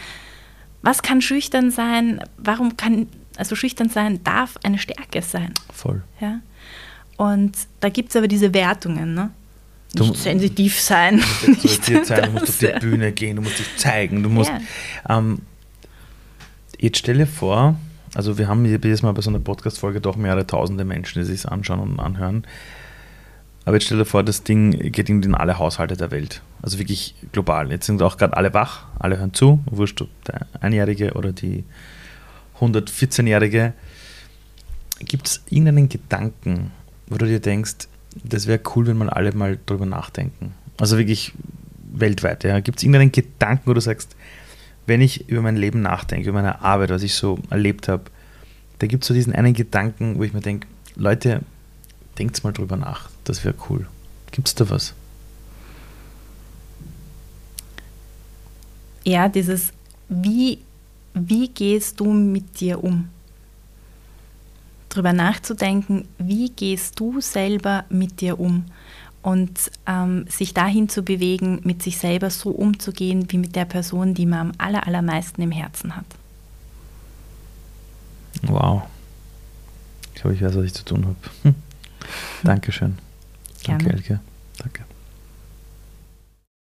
Was kann schüchtern sein? Warum kann, also schüchtern sein darf eine Stärke sein. Voll. Ja? Und da gibt es aber diese Wertungen. Ne? Du nicht sensitiv sein. Du musst nicht sein, du musst auf die Bühne gehen, du musst dich zeigen. Du musst, ja. ähm, jetzt stelle vor, Also wir haben jedes Mal bei so einer Podcast-Folge doch mehrere tausende Menschen, die sich anschauen und anhören. Aber jetzt stell dir vor, das Ding geht in alle Haushalte der Welt. Also wirklich global. Jetzt sind auch gerade alle wach, alle hören zu, wurscht ob der Einjährige oder die 114-Jährige. Gibt es irgendeinen Gedanken, wo du dir denkst, das wäre cool, wenn man alle mal drüber nachdenken? Also wirklich weltweit. Ja? Gibt es irgendeinen Gedanken, wo du sagst, wenn ich über mein Leben nachdenke, über meine Arbeit, was ich so erlebt habe, da gibt es so diesen einen Gedanken, wo ich mir denke, Leute, denkt mal drüber nach, das wäre cool. Gibt es da was? Ja, dieses, wie, wie gehst du mit dir um? Drüber nachzudenken, wie gehst du selber mit dir um? Und ähm, sich dahin zu bewegen, mit sich selber so umzugehen, wie mit der Person, die man am aller, allermeisten im Herzen hat. Wow. Ich glaube, ich weiß, was ich zu tun habe. Hm. Dankeschön. Gerne. Danke, Elke.